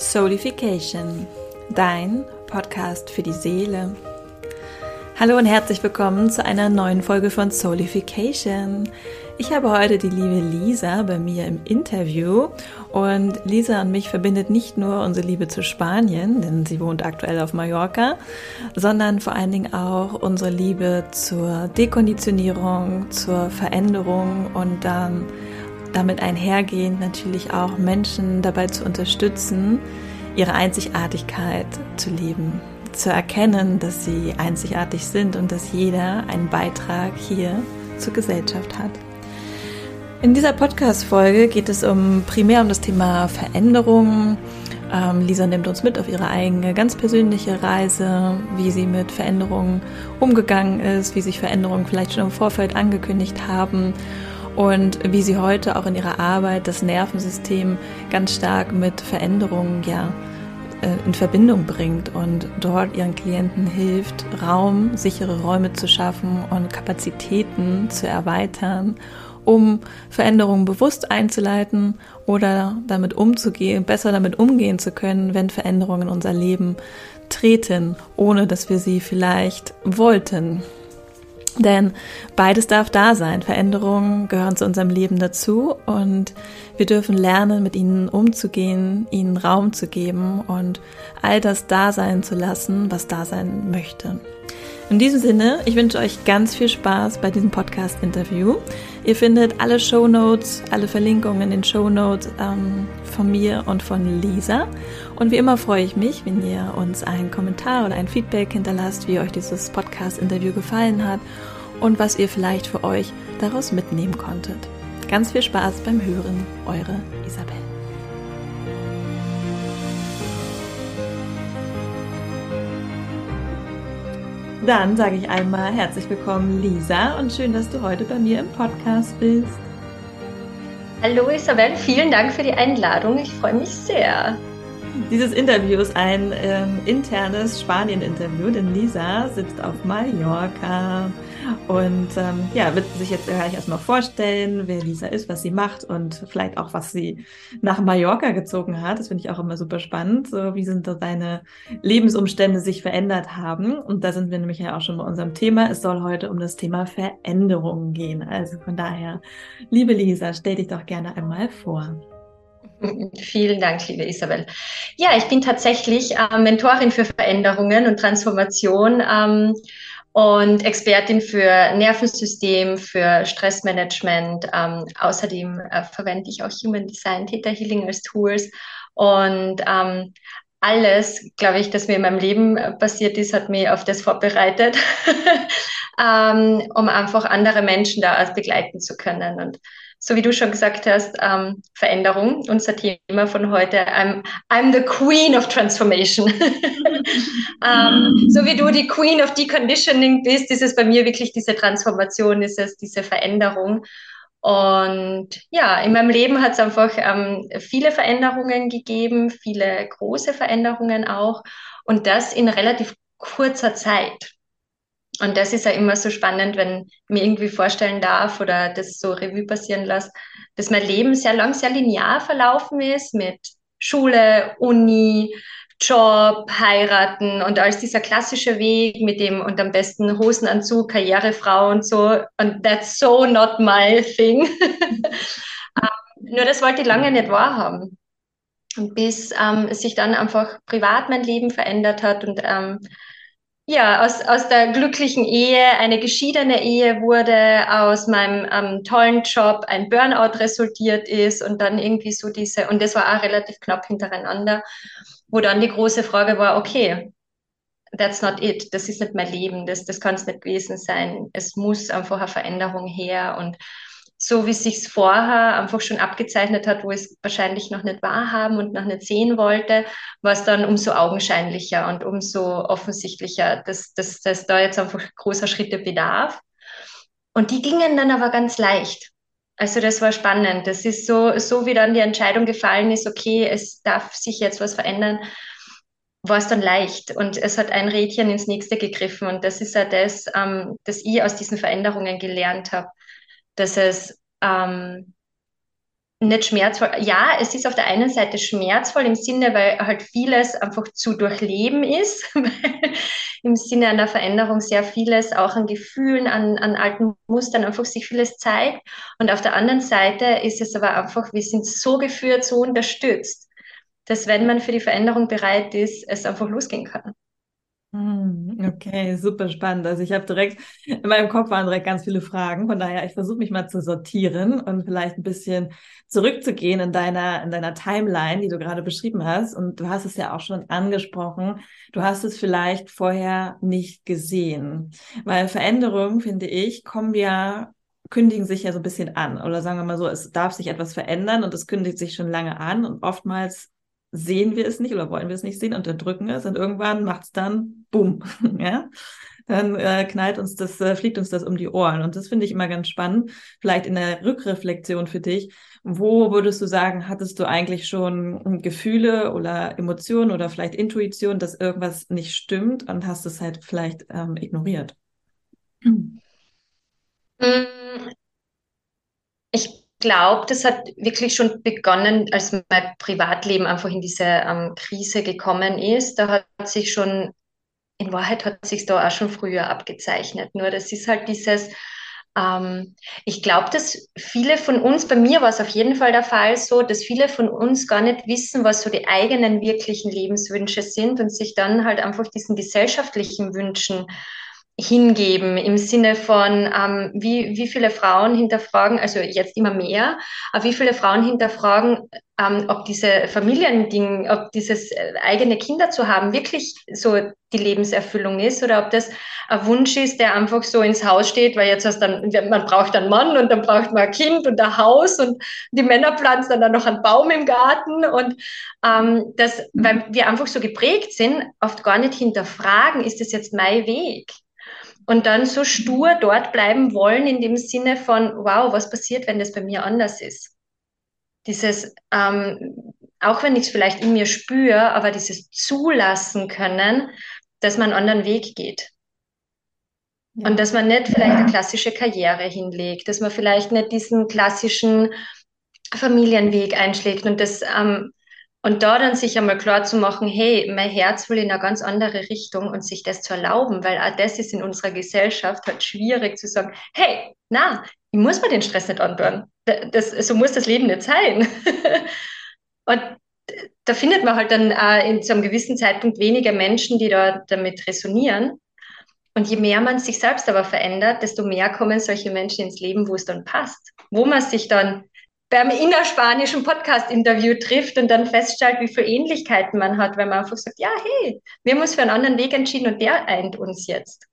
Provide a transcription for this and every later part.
Soulification, dein Podcast für die Seele. Hallo und herzlich willkommen zu einer neuen Folge von Soulification. Ich habe heute die liebe Lisa bei mir im Interview und Lisa und mich verbindet nicht nur unsere Liebe zu Spanien, denn sie wohnt aktuell auf Mallorca, sondern vor allen Dingen auch unsere Liebe zur Dekonditionierung, zur Veränderung und dann damit einhergehend natürlich auch Menschen dabei zu unterstützen, ihre Einzigartigkeit zu leben, zu erkennen, dass sie einzigartig sind und dass jeder einen Beitrag hier zur Gesellschaft hat. In dieser Podcast-Folge geht es um primär um das Thema Veränderung. Ähm, Lisa nimmt uns mit auf ihre eigene ganz persönliche Reise, wie sie mit Veränderungen umgegangen ist, wie sich Veränderungen vielleicht schon im Vorfeld angekündigt haben und wie sie heute auch in ihrer Arbeit das Nervensystem ganz stark mit Veränderungen ja äh, in Verbindung bringt und dort ihren Klienten hilft, Raum, sichere Räume zu schaffen und Kapazitäten zu erweitern, um Veränderungen bewusst einzuleiten oder damit umzugehen, besser damit umgehen zu können, wenn Veränderungen in unser Leben treten, ohne dass wir sie vielleicht wollten. Denn beides darf da sein. Veränderungen gehören zu unserem Leben dazu und wir dürfen lernen, mit ihnen umzugehen, ihnen Raum zu geben und all das da sein zu lassen, was da sein möchte. In diesem Sinne, ich wünsche euch ganz viel Spaß bei diesem Podcast-Interview. Ihr findet alle Show Notes, alle Verlinkungen in den Show Notes ähm, von mir und von Lisa. Und wie immer freue ich mich, wenn ihr uns einen Kommentar oder ein Feedback hinterlasst, wie euch dieses Podcast-Interview gefallen hat und was ihr vielleicht für euch daraus mitnehmen konntet. Ganz viel Spaß beim Hören, eure Isabel. Dann sage ich einmal herzlich willkommen, Lisa, und schön, dass du heute bei mir im Podcast bist. Hallo Isabel, vielen Dank für die Einladung. Ich freue mich sehr. Dieses Interview ist ein ähm, internes Spanien-Interview, denn Lisa sitzt auf Mallorca und ähm, ja, wird sich jetzt gleich erstmal vorstellen, wer Lisa ist, was sie macht und vielleicht auch, was sie nach Mallorca gezogen hat. Das finde ich auch immer super spannend. So, wie sind da deine Lebensumstände sich verändert haben? Und da sind wir nämlich ja auch schon bei unserem Thema. Es soll heute um das Thema Veränderungen gehen. Also von daher, liebe Lisa, stell dich doch gerne einmal vor. Vielen Dank, liebe Isabel. Ja, ich bin tatsächlich äh, Mentorin für Veränderungen und Transformation ähm, und Expertin für Nervensystem, für Stressmanagement. Ähm, außerdem äh, verwende ich auch Human Design, Theta Healing als Tools und ähm, alles, glaube ich, das mir in meinem Leben passiert ist, hat mich auf das vorbereitet, ähm, um einfach andere Menschen da begleiten zu können. Und so wie du schon gesagt hast, ähm, Veränderung, unser Thema von heute. I'm, I'm the Queen of Transformation. ähm, so wie du die Queen of Deconditioning bist, ist es bei mir wirklich diese Transformation, ist es diese Veränderung. Und ja, in meinem Leben hat es einfach ähm, viele Veränderungen gegeben, viele große Veränderungen auch. Und das in relativ kurzer Zeit. Und das ist ja immer so spannend, wenn ich mir irgendwie vorstellen darf oder das so Revue passieren lasse, dass mein Leben sehr lang, sehr linear verlaufen ist mit Schule, Uni, Job, heiraten und als dieser klassische Weg mit dem und am besten Hosenanzug, Karrierefrau und so. Und that's so not my thing. um, nur das wollte ich lange nicht wahrhaben. Bis ähm, sich dann einfach privat mein Leben verändert hat und ähm, ja, aus, aus der glücklichen Ehe eine geschiedene Ehe wurde, aus meinem ähm, tollen Job ein Burnout resultiert ist und dann irgendwie so diese, und das war auch relativ knapp hintereinander, wo dann die große Frage war, okay, that's not it, das ist nicht mein Leben, das, das kann es nicht gewesen sein, es muss einfach eine Veränderung her und so wie es sich vorher einfach schon abgezeichnet hat, wo es wahrscheinlich noch nicht wahrhaben und noch nicht sehen wollte, war es dann umso augenscheinlicher und umso offensichtlicher, dass, dass, dass da jetzt einfach großer Schritte bedarf. Und die gingen dann aber ganz leicht. Also das war spannend. Das ist so, so wie dann die Entscheidung gefallen ist, okay, es darf sich jetzt was verändern, war es dann leicht. Und es hat ein Rädchen ins nächste gegriffen. Und das ist ja das, ähm, das ich aus diesen Veränderungen gelernt habe dass es ähm, nicht schmerzvoll. Ja, es ist auf der einen Seite schmerzvoll im Sinne, weil halt vieles einfach zu durchleben ist. Im Sinne einer Veränderung sehr vieles auch an Gefühlen, an, an alten Mustern einfach sich vieles zeigt. Und auf der anderen Seite ist es aber einfach, wir sind so geführt, so unterstützt, dass wenn man für die Veränderung bereit ist, es einfach losgehen kann. Hm, okay, super spannend. Also ich habe direkt, in meinem Kopf waren direkt ganz viele Fragen. Von daher, ich versuche mich mal zu sortieren und vielleicht ein bisschen zurückzugehen in deiner, in deiner Timeline, die du gerade beschrieben hast. Und du hast es ja auch schon angesprochen. Du hast es vielleicht vorher nicht gesehen. Weil Veränderungen, finde ich, kommen ja kündigen sich ja so ein bisschen an. Oder sagen wir mal so, es darf sich etwas verändern und es kündigt sich schon lange an. Und oftmals sehen wir es nicht oder wollen wir es nicht sehen, unterdrücken es und irgendwann macht es dann Bumm, ja. Dann äh, knallt uns das, äh, fliegt uns das um die Ohren. Und das finde ich immer ganz spannend. Vielleicht in der Rückreflexion für dich. Wo würdest du sagen, hattest du eigentlich schon Gefühle oder Emotionen oder vielleicht Intuition, dass irgendwas nicht stimmt und hast es halt vielleicht ähm, ignoriert? Ich glaube, das hat wirklich schon begonnen, als mein Privatleben einfach in diese ähm, Krise gekommen ist. Da hat sich schon, in Wahrheit hat sich da auch schon früher abgezeichnet. Nur das ist halt dieses, ähm, ich glaube, dass viele von uns, bei mir war es auf jeden Fall der Fall so, dass viele von uns gar nicht wissen, was so die eigenen wirklichen Lebenswünsche sind und sich dann halt einfach diesen gesellschaftlichen Wünschen hingeben im Sinne von, ähm, wie, wie viele Frauen hinterfragen, also jetzt immer mehr, aber wie viele Frauen hinterfragen, ähm, ob diese Familiending, ob dieses äh, eigene Kinder zu haben wirklich so die Lebenserfüllung ist oder ob das ein Wunsch ist, der einfach so ins Haus steht, weil jetzt hast dann, man braucht einen Mann und dann braucht man ein Kind und ein Haus und die Männer pflanzen dann noch einen Baum im Garten und ähm, das, weil wir einfach so geprägt sind, oft gar nicht hinterfragen, ist das jetzt mein Weg? Und dann so stur dort bleiben wollen in dem Sinne von, wow, was passiert, wenn das bei mir anders ist? Dieses, ähm, auch wenn ich es vielleicht in mir spüre, aber dieses zulassen können, dass man einen anderen Weg geht. Ja. Und dass man nicht vielleicht eine klassische Karriere hinlegt, dass man vielleicht nicht diesen klassischen Familienweg einschlägt und das ähm, und da dann sich einmal klar zu machen, hey, mein Herz will in eine ganz andere Richtung und sich das zu erlauben, weil auch das ist in unserer Gesellschaft halt schwierig zu sagen, hey, na, ich muss mir den Stress nicht antun. Das, so muss das Leben nicht sein. und da findet man halt dann äh, in so einem gewissen Zeitpunkt weniger Menschen, die da damit resonieren. Und je mehr man sich selbst aber verändert, desto mehr kommen solche Menschen ins Leben, wo es dann passt, wo man sich dann beim innerspanischen Podcast-Interview trifft und dann feststellt, wie viele Ähnlichkeiten man hat, wenn man einfach sagt, ja, hey, wir haben uns für einen anderen Weg entschieden und der eint uns jetzt.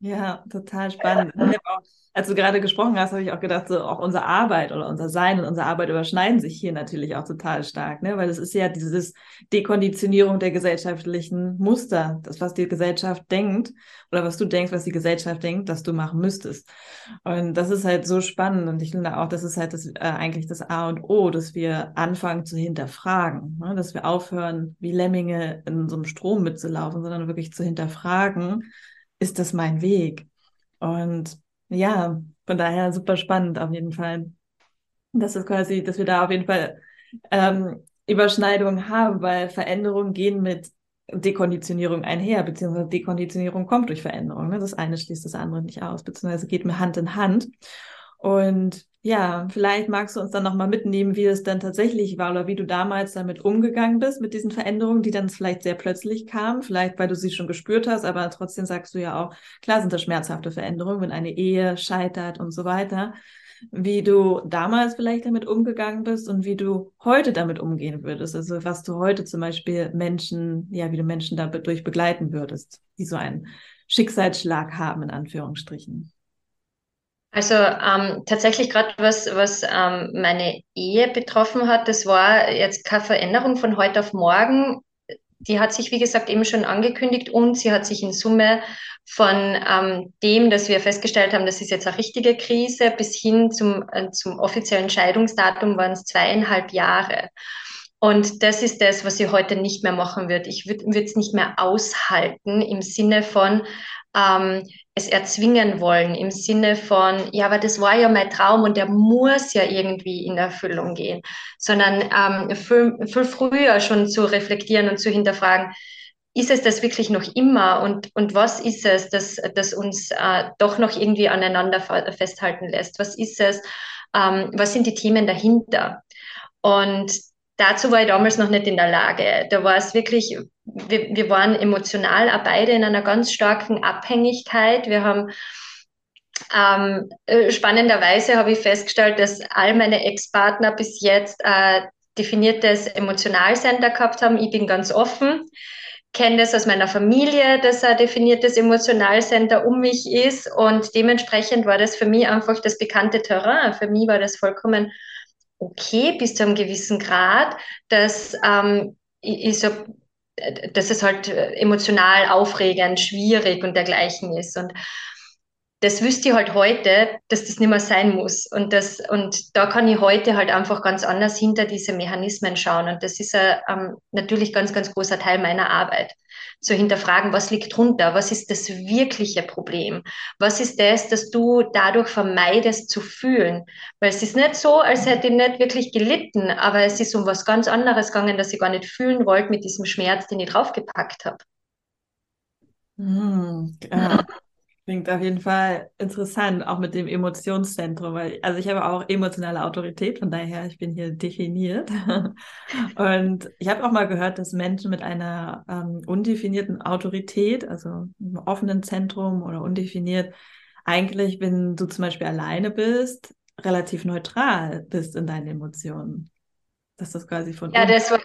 Ja, total spannend. Auch, als du gerade gesprochen hast, habe ich auch gedacht, so auch unsere Arbeit oder unser Sein und unsere Arbeit überschneiden sich hier natürlich auch total stark, ne? Weil es ist ja dieses Dekonditionierung der gesellschaftlichen Muster, das, was die Gesellschaft denkt oder was du denkst, was die Gesellschaft denkt, dass du machen müsstest. Und das ist halt so spannend und ich finde auch, das ist halt das, äh, eigentlich das A und O, dass wir anfangen zu hinterfragen, ne? dass wir aufhören, wie Lemminge in so einem Strom mitzulaufen, sondern wirklich zu hinterfragen, ist das mein Weg? Und ja, von daher super spannend auf jeden Fall. Das ist quasi, dass wir da auf jeden Fall ähm, Überschneidungen haben, weil Veränderungen gehen mit Dekonditionierung einher, beziehungsweise Dekonditionierung kommt durch Veränderung. Ne? Das eine schließt das andere nicht aus, beziehungsweise geht mit Hand in Hand. Und ja, vielleicht magst du uns dann nochmal mitnehmen, wie es dann tatsächlich war oder wie du damals damit umgegangen bist mit diesen Veränderungen, die dann vielleicht sehr plötzlich kamen, vielleicht weil du sie schon gespürt hast, aber trotzdem sagst du ja auch, klar sind das schmerzhafte Veränderungen, wenn eine Ehe scheitert und so weiter. Wie du damals vielleicht damit umgegangen bist und wie du heute damit umgehen würdest. Also was du heute zum Beispiel Menschen, ja, wie du Menschen dadurch begleiten würdest, die so einen Schicksalsschlag haben, in Anführungsstrichen. Also ähm, tatsächlich gerade was, was ähm, meine Ehe betroffen hat, das war jetzt keine Veränderung von heute auf morgen. Die hat sich, wie gesagt, eben schon angekündigt und sie hat sich in Summe von ähm, dem, dass wir festgestellt haben, das ist jetzt eine richtige Krise, bis hin zum, äh, zum offiziellen Scheidungsdatum waren es zweieinhalb Jahre. Und das ist das, was ich heute nicht mehr machen würde. Ich würde es nicht mehr aushalten im Sinne von ähm, es erzwingen wollen, im Sinne von, ja, aber das war ja mein Traum und der muss ja irgendwie in Erfüllung gehen, sondern ähm, viel, viel früher schon zu reflektieren und zu hinterfragen, ist es das wirklich noch immer und, und was ist es, das, das uns äh, doch noch irgendwie aneinander festhalten lässt? Was ist es? Ähm, was sind die Themen dahinter? Und dazu war ich damals noch nicht in der Lage. Da war es wirklich, wir, wir waren emotional auch beide in einer ganz starken Abhängigkeit. Wir haben ähm, äh, spannenderweise habe ich festgestellt, dass all meine Ex-Partner bis jetzt äh, definiertes Emotionalcenter gehabt haben. Ich bin ganz offen, kenne das aus meiner Familie, dass ein definiertes Emotionalcenter um mich ist und dementsprechend war das für mich einfach das bekannte Terrain. Für mich war das vollkommen okay bis zu einem gewissen Grad, dass, ähm, ich, so, dass es halt emotional aufregend, schwierig und dergleichen ist. Und das wüsste ich halt heute, dass das nicht mehr sein muss. Und, das, und da kann ich heute halt einfach ganz anders hinter diese Mechanismen schauen. Und das ist ein, ähm, natürlich ganz, ganz großer Teil meiner Arbeit. Zu hinterfragen, was liegt drunter? Was ist das wirkliche Problem? Was ist das, dass du dadurch vermeidest zu fühlen? Weil es ist nicht so, als hätte ich nicht wirklich gelitten, aber es ist um was ganz anderes gegangen, dass ich gar nicht fühlen wollte mit diesem Schmerz, den ich draufgepackt habe. Hm, äh, Klingt auf jeden Fall interessant, auch mit dem Emotionszentrum, weil, also ich habe auch emotionale Autorität, von daher, ich bin hier definiert. Und ich habe auch mal gehört, dass Menschen mit einer ähm, undefinierten Autorität, also einem offenen Zentrum oder undefiniert, eigentlich, wenn du zum Beispiel alleine bist, relativ neutral bist in deinen Emotionen. Dass das quasi von. Ja, das war,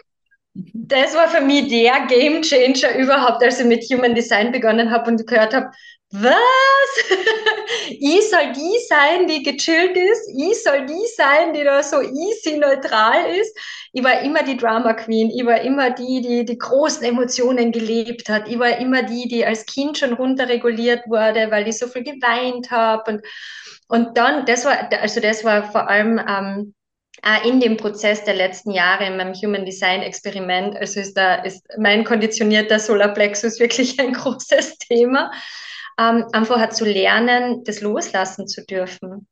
das war für mich der Game Changer überhaupt, als ich mit Human Design begonnen habe und gehört habe, was? ich soll die sein, die gechillt ist. Ich soll die sein, die da so easy neutral ist. Ich war immer die Drama Queen. Ich war immer die, die die großen Emotionen gelebt hat. Ich war immer die, die als Kind schon runterreguliert wurde, weil ich so viel geweint habe. Und, und dann, das war, also das war vor allem, ähm, in dem Prozess der letzten Jahre in meinem Human Design Experiment, also ist da ist mein konditionierter Solarplexus wirklich ein großes Thema ähm, einfach zu lernen, das loslassen zu dürfen.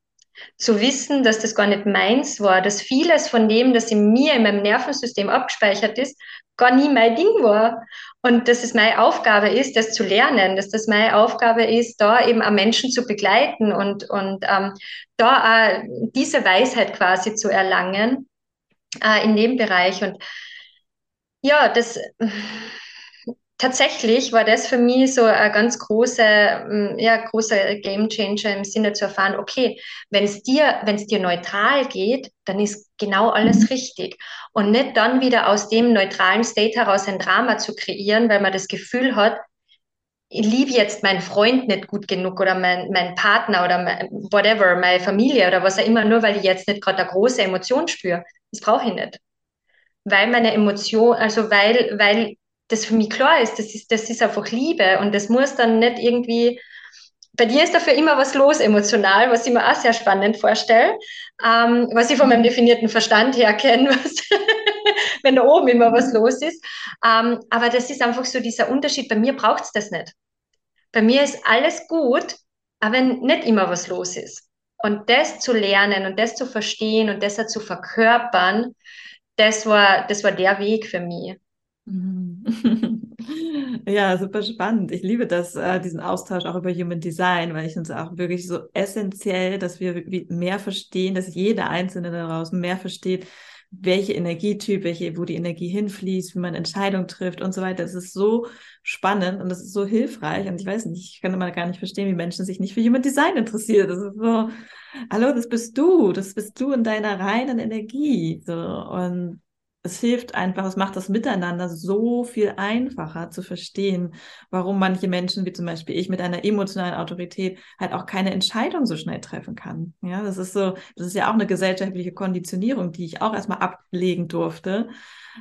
Zu wissen, dass das gar nicht meins war, dass vieles von dem, das in mir, in meinem Nervensystem abgespeichert ist, gar nie mein Ding war. Und dass es meine Aufgabe ist, das zu lernen, dass das meine Aufgabe ist, da eben auch Menschen zu begleiten und, und ähm, da auch diese Weisheit quasi zu erlangen äh, in dem Bereich. Und ja, das tatsächlich war das für mich so ein ganz großer, mm, ja, großer Game Changer im Sinne zu erfahren, okay, wenn es dir, wenn es dir neutral geht, dann ist genau alles mhm. richtig. Und nicht dann wieder aus dem neutralen State heraus ein Drama zu kreieren, weil man das Gefühl hat, ich liebe jetzt meinen Freund nicht gut genug oder mein, mein Partner oder mein, whatever, meine Familie oder was auch immer, nur weil ich jetzt nicht gerade eine große Emotion spüre. Das brauche ich nicht. Weil meine Emotion, also weil, weil das für mich klar ist, das ist, das ist einfach Liebe und das muss dann nicht irgendwie, bei dir ist dafür immer was los emotional, was ich mir auch sehr spannend vorstelle, ähm, was ich von meinem definierten Verstand her kenne, wenn da oben immer was los ist. Ähm, aber das ist einfach so dieser Unterschied. Bei mir braucht es das nicht. Bei mir ist alles gut, aber wenn nicht immer was los ist. Und das zu lernen und das zu verstehen und das zu verkörpern, das war, das war der Weg für mich. Ja, super spannend. Ich liebe das, äh, diesen Austausch auch über Human Design, weil ich es auch wirklich so essentiell, dass wir mehr verstehen, dass jeder Einzelne daraus mehr versteht, welche Energietyp, welche, wo die Energie hinfließt, wie man Entscheidungen trifft und so weiter. Es ist so spannend und es ist so hilfreich. Und ich weiß nicht, ich kann immer gar nicht verstehen, wie Menschen sich nicht für Human Design interessieren. Das ist so, hallo, das bist du, das bist du in deiner reinen Energie. So, und es hilft einfach, es macht das Miteinander so viel einfacher zu verstehen, warum manche Menschen, wie zum Beispiel ich, mit einer emotionalen Autorität halt auch keine Entscheidung so schnell treffen kann. Ja, das ist so, das ist ja auch eine gesellschaftliche Konditionierung, die ich auch erstmal ablegen durfte,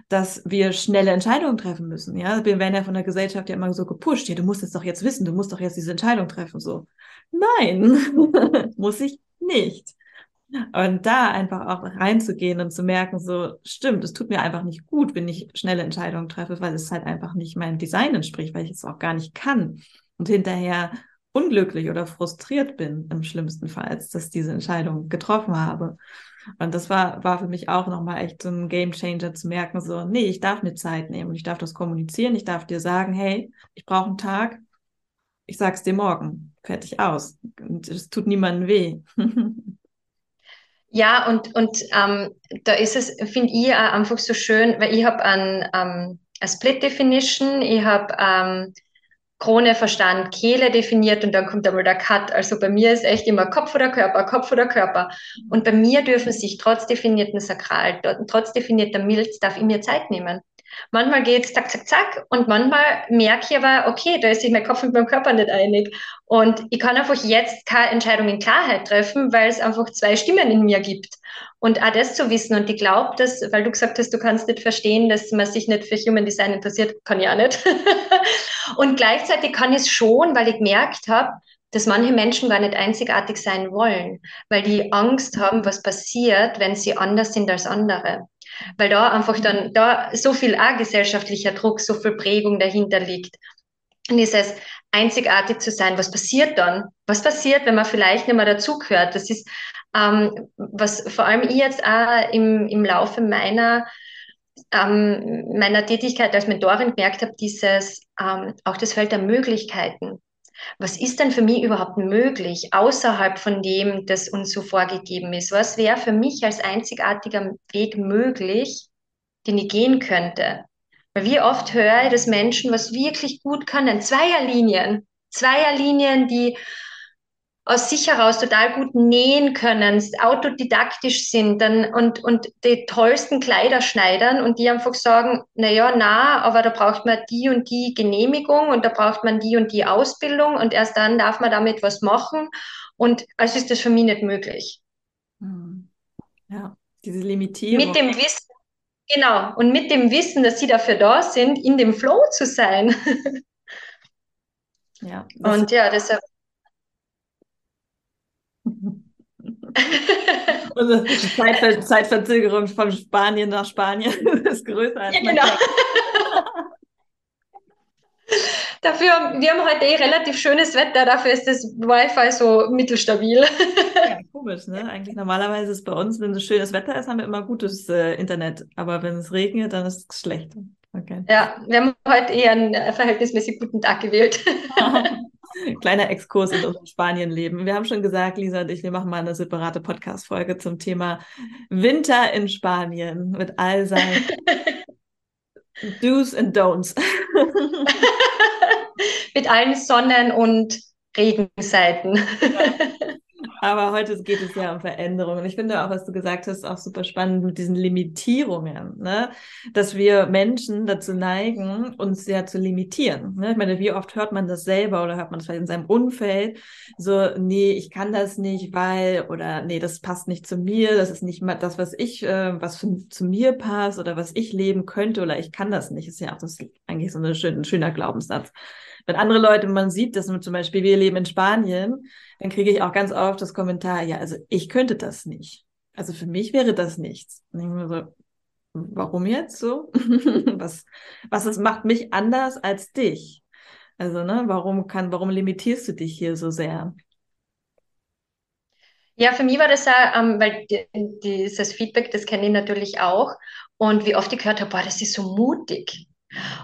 dass wir schnelle Entscheidungen treffen müssen. Ja, wir werden ja von der Gesellschaft ja immer so gepusht. Ja, du musst es doch jetzt wissen, du musst doch jetzt diese Entscheidung treffen. So, nein, muss ich nicht. Und da einfach auch reinzugehen und zu merken, so stimmt, es tut mir einfach nicht gut, wenn ich schnelle Entscheidungen treffe, weil es halt einfach nicht meinem Design entspricht, weil ich es auch gar nicht kann. Und hinterher unglücklich oder frustriert bin, im schlimmsten Fall, dass ich diese Entscheidung getroffen habe. Und das war, war für mich auch nochmal echt so ein Game Changer zu merken, so, nee, ich darf mir Zeit nehmen und ich darf das kommunizieren, ich darf dir sagen, hey, ich brauche einen Tag, ich sag's dir morgen, fertig aus. Und es tut niemandem weh. Ja, und, und ähm, da ist es, finde ich, auch einfach so schön, weil ich habe ein, ähm, eine Split Definition, ich habe ähm, Krone, Verstand, Kehle definiert und dann kommt einmal der Cut. Also bei mir ist echt immer Kopf oder Körper, Kopf oder Körper. Und bei mir dürfen sich trotz definierten Sakral, trotz definierter Milz, darf ich mir Zeit nehmen. Manchmal geht es zack, zack, zack und manchmal merke ich aber, okay, da ist sich mein Kopf mit meinem Körper nicht einig. Und ich kann einfach jetzt keine Entscheidung in Klarheit treffen, weil es einfach zwei Stimmen in mir gibt. Und auch das zu wissen. Und ich glaube, dass, weil du gesagt hast, du kannst nicht verstehen, dass man sich nicht für Human Design interessiert, kann ich auch nicht. und gleichzeitig kann ich es schon, weil ich gemerkt habe, dass manche Menschen gar nicht einzigartig sein wollen, weil die Angst haben, was passiert, wenn sie anders sind als andere weil da einfach dann da so viel auch gesellschaftlicher Druck, so viel Prägung dahinter liegt. Und dieses einzigartig zu sein, was passiert dann? Was passiert, wenn man vielleicht nicht mehr dazugehört? Das ist, ähm, was vor allem ich jetzt auch im, im Laufe meiner ähm, meiner Tätigkeit als Mentorin gemerkt habe, dieses ähm, auch das Feld der Möglichkeiten was ist denn für mich überhaupt möglich außerhalb von dem, das uns so vorgegeben ist? Was wäre für mich als einzigartiger Weg möglich, den ich gehen könnte? Weil wie oft höre ich, dass Menschen was wirklich gut können, Zweierlinien, Zweierlinien, die aus sich heraus total gut nähen können, autodidaktisch sind dann, und, und die tollsten Kleider schneidern und die einfach sagen, na ja, na, aber da braucht man die und die Genehmigung und da braucht man die und die Ausbildung und erst dann darf man damit was machen und also ist das für mich nicht möglich. Hm. Ja, diese Limitierung. Mit dem Wissen, genau, und mit dem Wissen, dass sie dafür da sind, in dem Flow zu sein. Ja. Und ja, deshalb Und die Zeitver Zeitverzögerung von Spanien nach Spanien ist größer als ja, genau. Dafür, wir haben heute eh relativ schönes Wetter, dafür ist das Wi-Fi so mittelstabil. Ja, komisch, ne? Eigentlich normalerweise ist bei uns, wenn so schönes Wetter ist, haben wir immer gutes äh, Internet. Aber wenn es regnet, dann ist es schlecht. Okay. Ja, wir haben heute eher einen verhältnismäßig guten Tag gewählt. Kleiner Exkurs in unserem Spanienleben. Wir haben schon gesagt, Lisa und ich, wir machen mal eine separate Podcast-Folge zum Thema Winter in Spanien mit all seinen Do's and Don'ts. mit allen Sonnen- und Regenseiten. Ja. Aber heute geht es ja um Veränderungen. Ich finde auch, was du gesagt hast, auch super spannend mit diesen Limitierungen, ne? dass wir Menschen dazu neigen, uns ja zu limitieren. Ne? Ich meine, wie oft hört man das selber oder hört man das vielleicht in seinem Umfeld? So, nee, ich kann das nicht, weil, oder nee, das passt nicht zu mir, das ist nicht mal das, was ich, äh, was für, zu mir passt oder was ich leben könnte oder ich kann das nicht. Ist ja auch das eigentlich so eine schön, ein schöner Glaubenssatz. Wenn andere Leute, man sieht, dass zum Beispiel wir leben in Spanien, dann kriege ich auch ganz oft das Kommentar, ja, also ich könnte das nicht. Also für mich wäre das nichts. Und ich mir so, warum jetzt so? was, was es macht mich anders als dich? Also, ne, warum kann, warum limitierst du dich hier so sehr? Ja, für mich war das auch, ähm, weil die, dieses Feedback, das kenne ich natürlich auch. Und wie oft ich gehört habe, boah, das ist so mutig.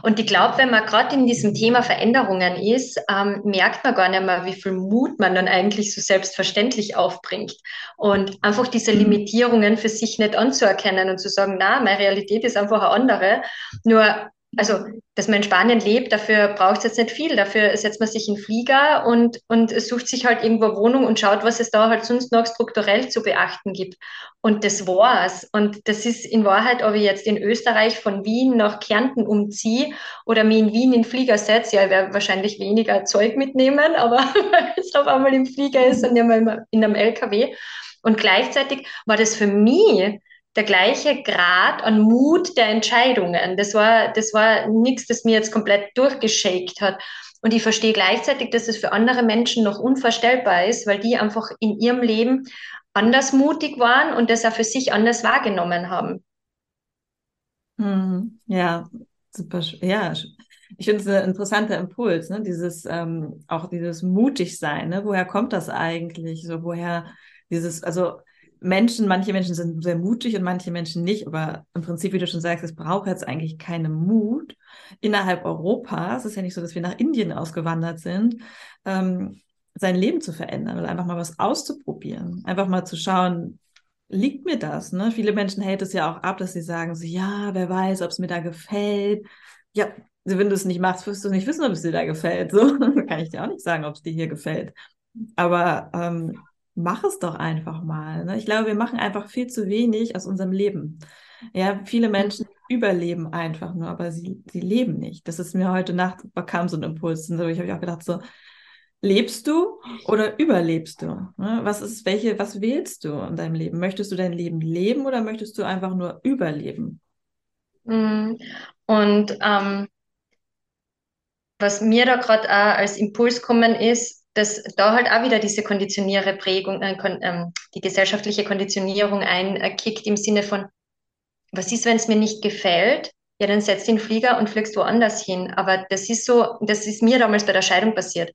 Und ich glaube, wenn man gerade in diesem Thema Veränderungen ist, ähm, merkt man gar nicht mehr, wie viel Mut man dann eigentlich so selbstverständlich aufbringt. Und einfach diese Limitierungen für sich nicht anzuerkennen und zu sagen, na, meine Realität ist einfach eine andere. Nur also, dass man in Spanien lebt, dafür braucht es jetzt nicht viel. Dafür setzt man sich in Flieger und, und sucht sich halt irgendwo Wohnung und schaut, was es da halt sonst noch strukturell zu beachten gibt. Und das war's. Und das ist in Wahrheit, ob ich jetzt in Österreich von Wien nach Kärnten umziehe oder mir in Wien in Flieger setze, ja, ich werde wahrscheinlich weniger Zeug mitnehmen, aber weil es auf einmal im Flieger ist und nicht mehr in einem LKW. Und gleichzeitig war das für mich der gleiche Grad an Mut der Entscheidungen. Das war, das war nichts, das mir jetzt komplett durchgeschakt hat. Und ich verstehe gleichzeitig, dass es für andere Menschen noch unvorstellbar ist, weil die einfach in ihrem Leben anders mutig waren und das auch für sich anders wahrgenommen haben. Hm, ja, super. Ja, ich finde es ein interessanter Impuls, ne? Dieses, ähm, auch dieses mutig sein, ne? Woher kommt das eigentlich? So, woher dieses, also Menschen, manche Menschen sind sehr mutig und manche Menschen nicht, aber im Prinzip, wie du schon sagst, es braucht jetzt eigentlich keinen Mut. Innerhalb Europas, es ist ja nicht so, dass wir nach Indien ausgewandert sind, ähm, sein Leben zu verändern oder einfach mal was auszuprobieren. Einfach mal zu schauen, liegt mir das? Ne? Viele Menschen hält es ja auch ab, dass sie sagen, so, ja, wer weiß, ob es mir da gefällt. Ja, wenn du es nicht machst, wirst du nicht wissen, ob es dir da gefällt. So kann ich dir auch nicht sagen, ob es dir hier gefällt. Aber ähm, mach es doch einfach mal. Ne? Ich glaube, wir machen einfach viel zu wenig aus unserem Leben. Ja, viele Menschen überleben einfach nur, aber sie, sie leben nicht. Das ist mir heute Nacht, kam so ein Impuls. Und ich habe auch gedacht, so, lebst du oder überlebst du? Ne? Was ist, welche, was wählst du in deinem Leben? Möchtest du dein Leben leben oder möchtest du einfach nur überleben? Mhm. Und ähm, was mir da gerade als Impuls kommen ist, dass da halt auch wieder diese konditionäre Prägung, äh, kon, ähm, die gesellschaftliche Konditionierung einkickt im Sinne von, was ist, wenn es mir nicht gefällt? Ja, dann setzt den Flieger und fliegst woanders hin. Aber das ist so, das ist mir damals bei der Scheidung passiert.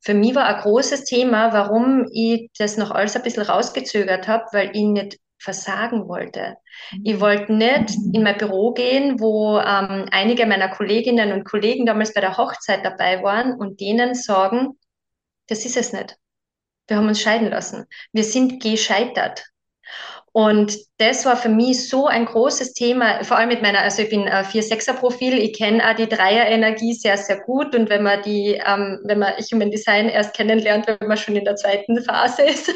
Für mich war ein großes Thema, warum ich das noch alles ein bisschen rausgezögert habe, weil ich nicht versagen wollte. Ich wollte nicht in mein Büro gehen, wo ähm, einige meiner Kolleginnen und Kollegen damals bei der Hochzeit dabei waren und denen sagen, das ist es nicht. Wir haben uns scheiden lassen. Wir sind gescheitert. Und das war für mich so ein großes Thema, vor allem mit meiner, also ich bin äh, 4-6er-Profil, ich kenne auch die Dreier-Energie sehr, sehr gut. Und wenn man die, ähm, wenn man Human Design erst kennenlernt, wenn man schon in der zweiten Phase ist,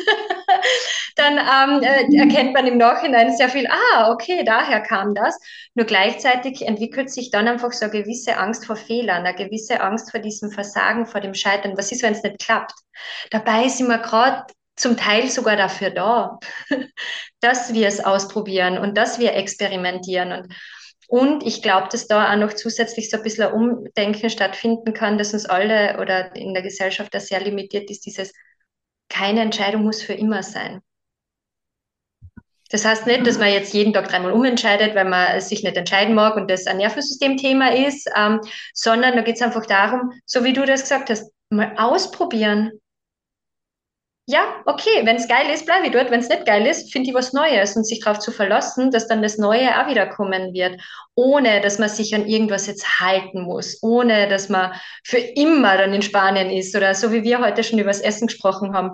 dann ähm, äh, erkennt man im Nachhinein sehr viel, ah, okay, daher kam das. Nur gleichzeitig entwickelt sich dann einfach so eine gewisse Angst vor Fehlern, eine gewisse Angst vor diesem Versagen, vor dem Scheitern. Was ist, wenn es nicht klappt? Dabei sind wir gerade zum Teil sogar dafür da, dass wir es ausprobieren und dass wir experimentieren. Und, und ich glaube, dass da auch noch zusätzlich so ein bisschen ein Umdenken stattfinden kann, dass uns alle oder in der Gesellschaft das sehr limitiert ist, dieses keine Entscheidung muss für immer sein. Das heißt nicht, dass man jetzt jeden Tag dreimal umentscheidet, weil man sich nicht entscheiden mag und das ein Nervensystemthema ist, ähm, sondern da geht es einfach darum, so wie du das gesagt hast, mal ausprobieren. Ja, okay, wenn es geil ist, bleibe ich dort. Wenn es nicht geil ist, finde ich was Neues und sich darauf zu verlassen, dass dann das Neue auch wieder kommen wird, ohne dass man sich an irgendwas jetzt halten muss, ohne dass man für immer dann in Spanien ist oder so wie wir heute schon über das Essen gesprochen haben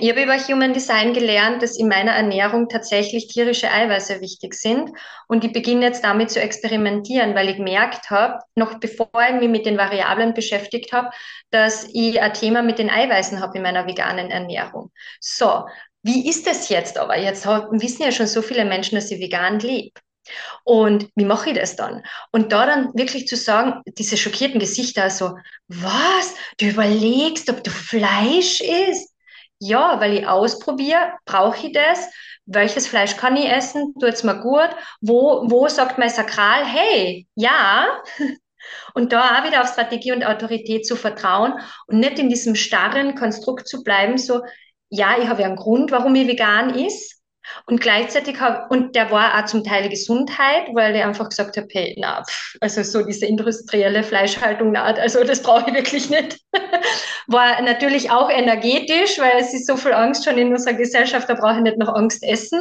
ich habe über Human Design gelernt, dass in meiner Ernährung tatsächlich tierische Eiweiße wichtig sind. Und ich beginne jetzt damit zu experimentieren, weil ich gemerkt habe, noch bevor ich mich mit den Variablen beschäftigt habe, dass ich ein Thema mit den Eiweißen habe in meiner veganen Ernährung. So, wie ist das jetzt aber? Jetzt wissen ja schon so viele Menschen, dass ich vegan lebe. Und wie mache ich das dann? Und da dann wirklich zu sagen, diese schockierten Gesichter, so, was? Du überlegst, ob du Fleisch isst? Ja, weil ich ausprobiere, brauche ich das? Welches Fleisch kann ich essen? Tut es mir gut? Wo, wo sagt mein Sakral, hey, ja? Und da auch wieder auf Strategie und Autorität zu vertrauen und nicht in diesem starren Konstrukt zu bleiben, so, ja, ich habe ja einen Grund, warum ich vegan ist. Und gleichzeitig habe, und der war auch zum Teil Gesundheit, weil ich einfach gesagt habe, hey, na, pff, also so diese industrielle Fleischhaltung, na, also das brauche ich wirklich nicht. war natürlich auch energetisch, weil es ist so viel Angst schon in unserer Gesellschaft, da brauche ich nicht noch Angst essen.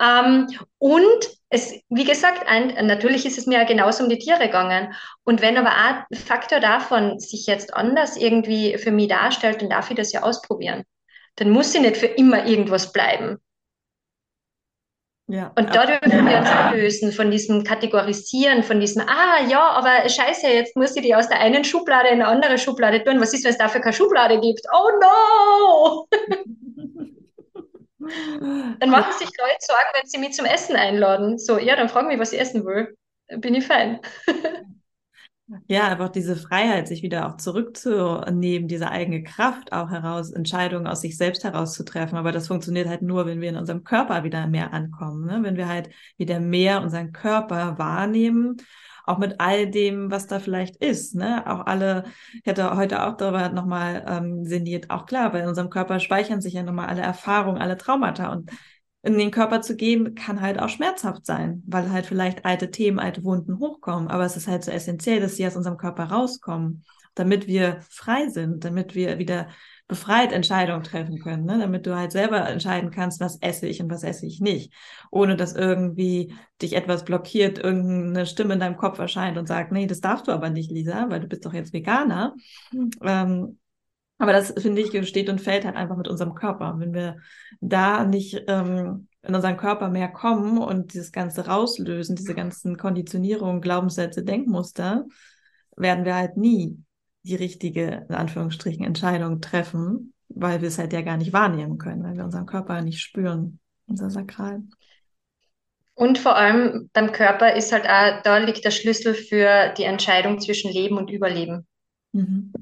Ähm, und es, wie gesagt, ein, natürlich ist es mir ja genauso um die Tiere gegangen. Und wenn aber ein Faktor davon sich jetzt anders irgendwie für mich darstellt, dann darf ich das ja ausprobieren. Dann muss ich nicht für immer irgendwas bleiben. Ja, und da dürfen wir uns lösen von diesem Kategorisieren, von diesem, ah ja, aber scheiße, jetzt muss ich die aus der einen Schublade in eine andere Schublade tun. Was ist, wenn es dafür keine Schublade gibt? Oh no! dann machen sich Leute Sorgen, wenn sie mich zum Essen einladen. So, ja, dann fragen mich, was ich essen will. Bin ich fein. Ja, einfach diese Freiheit, sich wieder auch zurückzunehmen, diese eigene Kraft auch heraus, Entscheidungen aus sich selbst herauszutreffen. Aber das funktioniert halt nur, wenn wir in unserem Körper wieder mehr ankommen, ne? wenn wir halt wieder mehr unseren Körper wahrnehmen, auch mit all dem, was da vielleicht ist. Ne? Auch alle, ich hatte heute auch darüber nochmal ähm, sinniert, auch klar, bei unserem Körper speichern sich ja nochmal alle Erfahrungen, alle Traumata und in den Körper zu gehen, kann halt auch schmerzhaft sein, weil halt vielleicht alte Themen, alte Wunden hochkommen. Aber es ist halt so essentiell, dass sie aus unserem Körper rauskommen, damit wir frei sind, damit wir wieder befreit Entscheidungen treffen können, ne? damit du halt selber entscheiden kannst, was esse ich und was esse ich nicht, ohne dass irgendwie dich etwas blockiert, irgendeine Stimme in deinem Kopf erscheint und sagt, nee, das darfst du aber nicht, Lisa, weil du bist doch jetzt Veganer. Mhm. Ähm, aber das, finde ich, steht und fällt halt einfach mit unserem Körper. Wenn wir da nicht ähm, in unseren Körper mehr kommen und dieses Ganze rauslösen, diese ganzen Konditionierungen, Glaubenssätze, Denkmuster, werden wir halt nie die richtige, in Anführungsstrichen, Entscheidung treffen, weil wir es halt ja gar nicht wahrnehmen können, weil wir unseren Körper nicht spüren, unser Sakral. Und vor allem beim Körper ist halt auch, da liegt der Schlüssel für die Entscheidung zwischen Leben und Überleben. Mhm.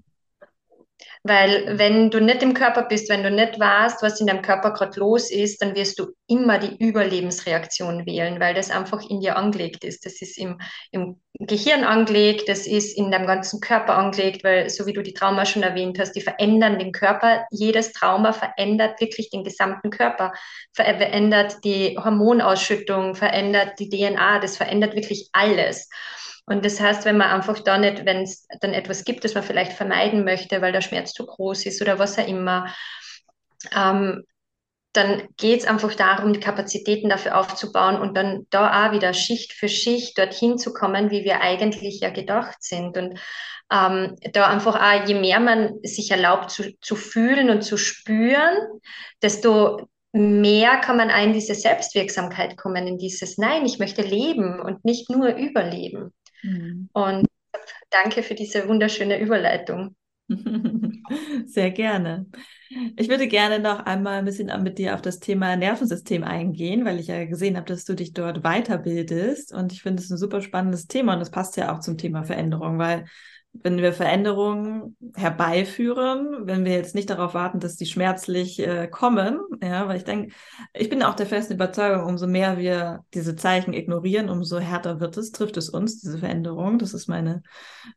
Weil wenn du nicht im Körper bist, wenn du nicht weißt, was in deinem Körper gerade los ist, dann wirst du immer die Überlebensreaktion wählen, weil das einfach in dir angelegt ist. Das ist im, im Gehirn angelegt, das ist in deinem ganzen Körper angelegt, weil so wie du die Trauma schon erwähnt hast, die verändern den Körper. Jedes Trauma verändert wirklich den gesamten Körper, verändert die Hormonausschüttung, verändert die DNA, das verändert wirklich alles. Und das heißt, wenn man einfach da nicht, wenn es dann etwas gibt, das man vielleicht vermeiden möchte, weil der Schmerz zu groß ist oder was auch immer, ähm, dann geht es einfach darum, die Kapazitäten dafür aufzubauen und dann da auch wieder Schicht für Schicht dorthin zu kommen, wie wir eigentlich ja gedacht sind. Und ähm, da einfach auch, je mehr man sich erlaubt zu, zu fühlen und zu spüren, desto mehr kann man in diese Selbstwirksamkeit kommen, in dieses Nein, ich möchte leben und nicht nur überleben. Mhm. Und danke für diese wunderschöne Überleitung. Sehr gerne. Ich würde gerne noch einmal ein bisschen mit dir auf das Thema Nervensystem eingehen, weil ich ja gesehen habe, dass du dich dort weiterbildest. Und ich finde es ein super spannendes Thema und das passt ja auch zum Thema Veränderung, weil wenn wir Veränderungen herbeiführen, wenn wir jetzt nicht darauf warten, dass die schmerzlich äh, kommen, ja, weil ich denke, ich bin auch der festen Überzeugung, umso mehr wir diese Zeichen ignorieren, umso härter wird es, trifft es uns, diese Veränderung. Das ist meine,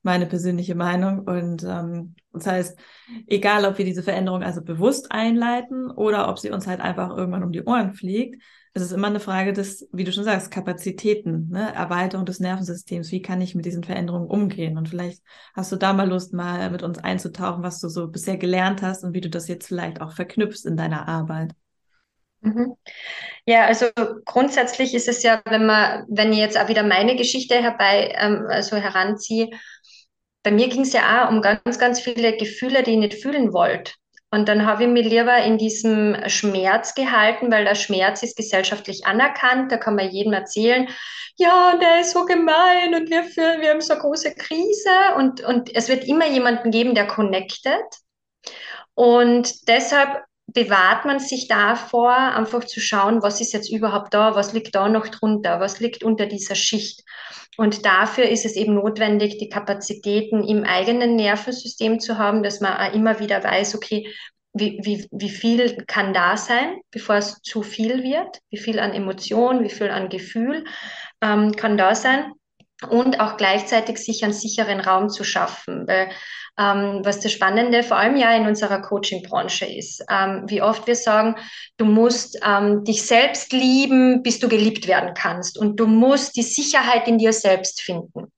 meine persönliche Meinung. Und ähm, das heißt, egal ob wir diese Veränderung also bewusst einleiten oder ob sie uns halt einfach irgendwann um die Ohren fliegt, es ist immer eine Frage des, wie du schon sagst, Kapazitäten, ne? Erweiterung des Nervensystems. Wie kann ich mit diesen Veränderungen umgehen? Und vielleicht hast du da mal Lust, mal mit uns einzutauchen, was du so bisher gelernt hast und wie du das jetzt vielleicht auch verknüpfst in deiner Arbeit. Mhm. Ja, also grundsätzlich ist es ja, wenn man, wenn ich jetzt auch wieder meine Geschichte herbei, ähm, also heranziehe, bei mir ging es ja auch um ganz, ganz viele Gefühle, die ich nicht fühlen wollte. Und dann habe ich mich lieber in diesem Schmerz gehalten, weil der Schmerz ist gesellschaftlich anerkannt. Da kann man jedem erzählen, ja, der ist so gemein und wir, führen, wir haben so eine große Krise. Und, und es wird immer jemanden geben, der connected. Und deshalb bewahrt man sich davor, einfach zu schauen, was ist jetzt überhaupt da, was liegt da noch drunter, was liegt unter dieser Schicht. Und dafür ist es eben notwendig, die Kapazitäten im eigenen Nervensystem zu haben, dass man auch immer wieder weiß, okay, wie, wie, wie viel kann da sein, bevor es zu viel wird? Wie viel an Emotion, wie viel an Gefühl ähm, kann da sein? Und auch gleichzeitig sich einen sicheren Raum zu schaffen. Weil ähm, was das Spannende vor allem ja in unserer Coaching-Branche ist. Ähm, wie oft wir sagen, du musst ähm, dich selbst lieben, bis du geliebt werden kannst. Und du musst die Sicherheit in dir selbst finden.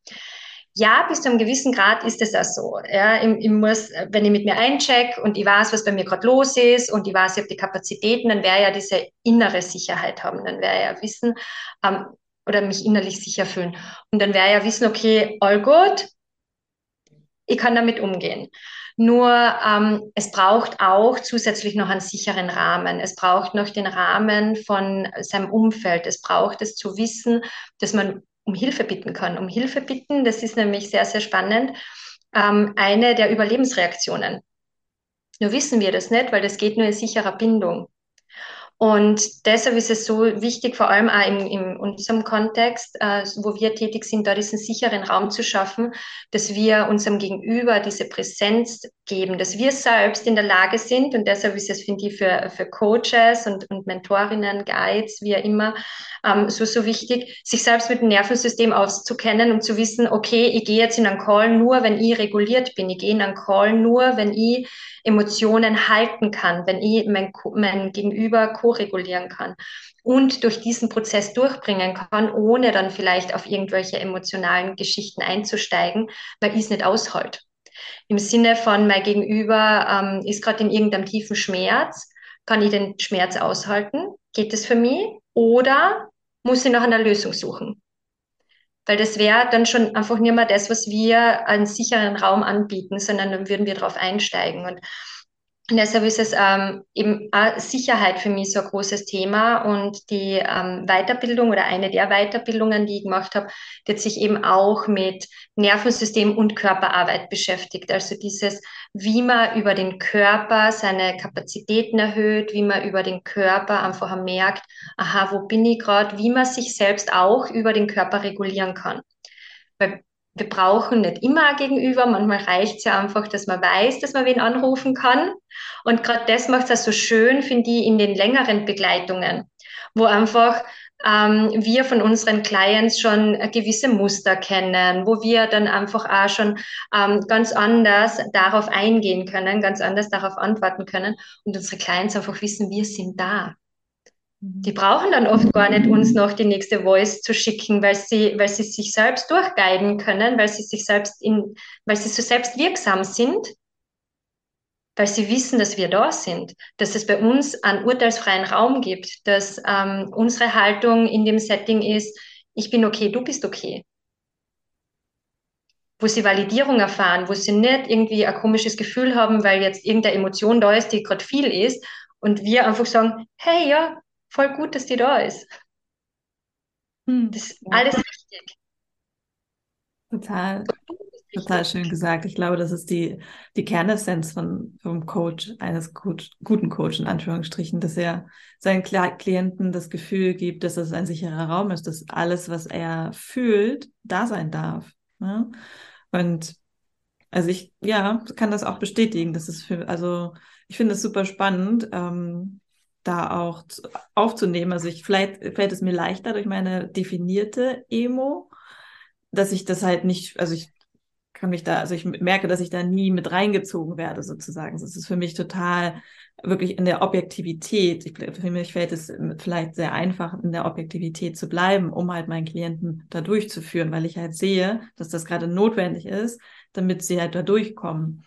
Ja, bis zu einem gewissen Grad ist es auch so. Ja, ich, ich muss, wenn ich mit mir eincheck und ich weiß, was bei mir gerade los ist und ich weiß, ich habe die Kapazitäten, dann wäre ja diese innere Sicherheit haben. Dann wäre ja wissen, ähm, oder mich innerlich sicher fühlen. Und dann wäre ja wissen, okay, all good, ich kann damit umgehen. Nur ähm, es braucht auch zusätzlich noch einen sicheren Rahmen. Es braucht noch den Rahmen von seinem Umfeld. Es braucht es zu wissen, dass man um Hilfe bitten kann. Um Hilfe bitten, das ist nämlich sehr, sehr spannend, ähm, eine der Überlebensreaktionen. Nur wissen wir das nicht, weil das geht nur in sicherer Bindung. Und deshalb ist es so wichtig, vor allem auch in, in unserem Kontext, äh, wo wir tätig sind, da diesen sicheren Raum zu schaffen, dass wir unserem Gegenüber diese Präsenz geben, dass wir selbst in der Lage sind, und deshalb ist es, finde ich, für, für Coaches und, und Mentorinnen, Guides, wie auch immer, ähm, so, so wichtig, sich selbst mit dem Nervensystem auszukennen und zu wissen, okay, ich gehe jetzt in einen Call nur, wenn ich reguliert bin. Ich gehe in einen Call nur, wenn ich Emotionen halten kann, wenn ich mein, mein Gegenüber co-regulieren kann und durch diesen Prozess durchbringen kann, ohne dann vielleicht auf irgendwelche emotionalen Geschichten einzusteigen, weil ich es nicht aushalte. Im Sinne von, mein Gegenüber ähm, ist gerade in irgendeinem tiefen Schmerz, kann ich den Schmerz aushalten? Geht es für mich? Oder muss ich nach einer Lösung suchen? Weil das wäre dann schon einfach nicht mehr das, was wir als sicheren Raum anbieten, sondern dann würden wir darauf einsteigen. Und und deshalb ist es ähm, eben Sicherheit für mich so ein großes Thema und die ähm, Weiterbildung oder eine der Weiterbildungen, die ich gemacht habe, die hat sich eben auch mit Nervensystem und Körperarbeit beschäftigt. Also dieses, wie man über den Körper seine Kapazitäten erhöht, wie man über den Körper einfach merkt, aha, wo bin ich gerade, wie man sich selbst auch über den Körper regulieren kann. Weil wir brauchen nicht immer ein Gegenüber. Manchmal reicht es ja einfach, dass man weiß, dass man wen anrufen kann. Und gerade das macht es so schön, finde ich, in den längeren Begleitungen, wo einfach ähm, wir von unseren Clients schon gewisse Muster kennen, wo wir dann einfach auch schon ähm, ganz anders darauf eingehen können, ganz anders darauf antworten können und unsere Clients einfach wissen, wir sind da. Die brauchen dann oft gar nicht uns noch die nächste Voice zu schicken, weil sie, weil sie sich selbst durchguiden können, weil sie sich selbst in, weil sie so selbst wirksam sind, weil sie wissen, dass wir da sind, dass es bei uns einen urteilsfreien Raum gibt, dass ähm, unsere Haltung in dem Setting ist, ich bin okay, du bist okay. Wo sie Validierung erfahren, wo sie nicht irgendwie ein komisches Gefühl haben, weil jetzt irgendeine Emotion da ist, die gerade viel ist, und wir einfach sagen, hey, ja, voll gut, dass die da ist. Hm. Das ist alles wichtig. Total, total schön gesagt. Ich glaube, das ist die, die Kernessenz von, vom Coach, eines Coach, guten Coach in Anführungsstrichen, dass er seinen Klienten das Gefühl gibt, dass es ein sicherer Raum ist, dass alles, was er fühlt, da sein darf. Ne? Und also ich, ja, kann das auch bestätigen. Das ist für, also ich finde es super spannend. Ähm, da auch aufzunehmen. Also ich vielleicht fällt es mir leichter durch meine definierte Emo, dass ich das halt nicht, also ich kann mich da, also ich merke, dass ich da nie mit reingezogen werde sozusagen. Das ist für mich total wirklich in der Objektivität. Ich, für mich fällt es vielleicht sehr einfach, in der Objektivität zu bleiben, um halt meinen Klienten da durchzuführen, weil ich halt sehe, dass das gerade notwendig ist, damit sie halt da durchkommen.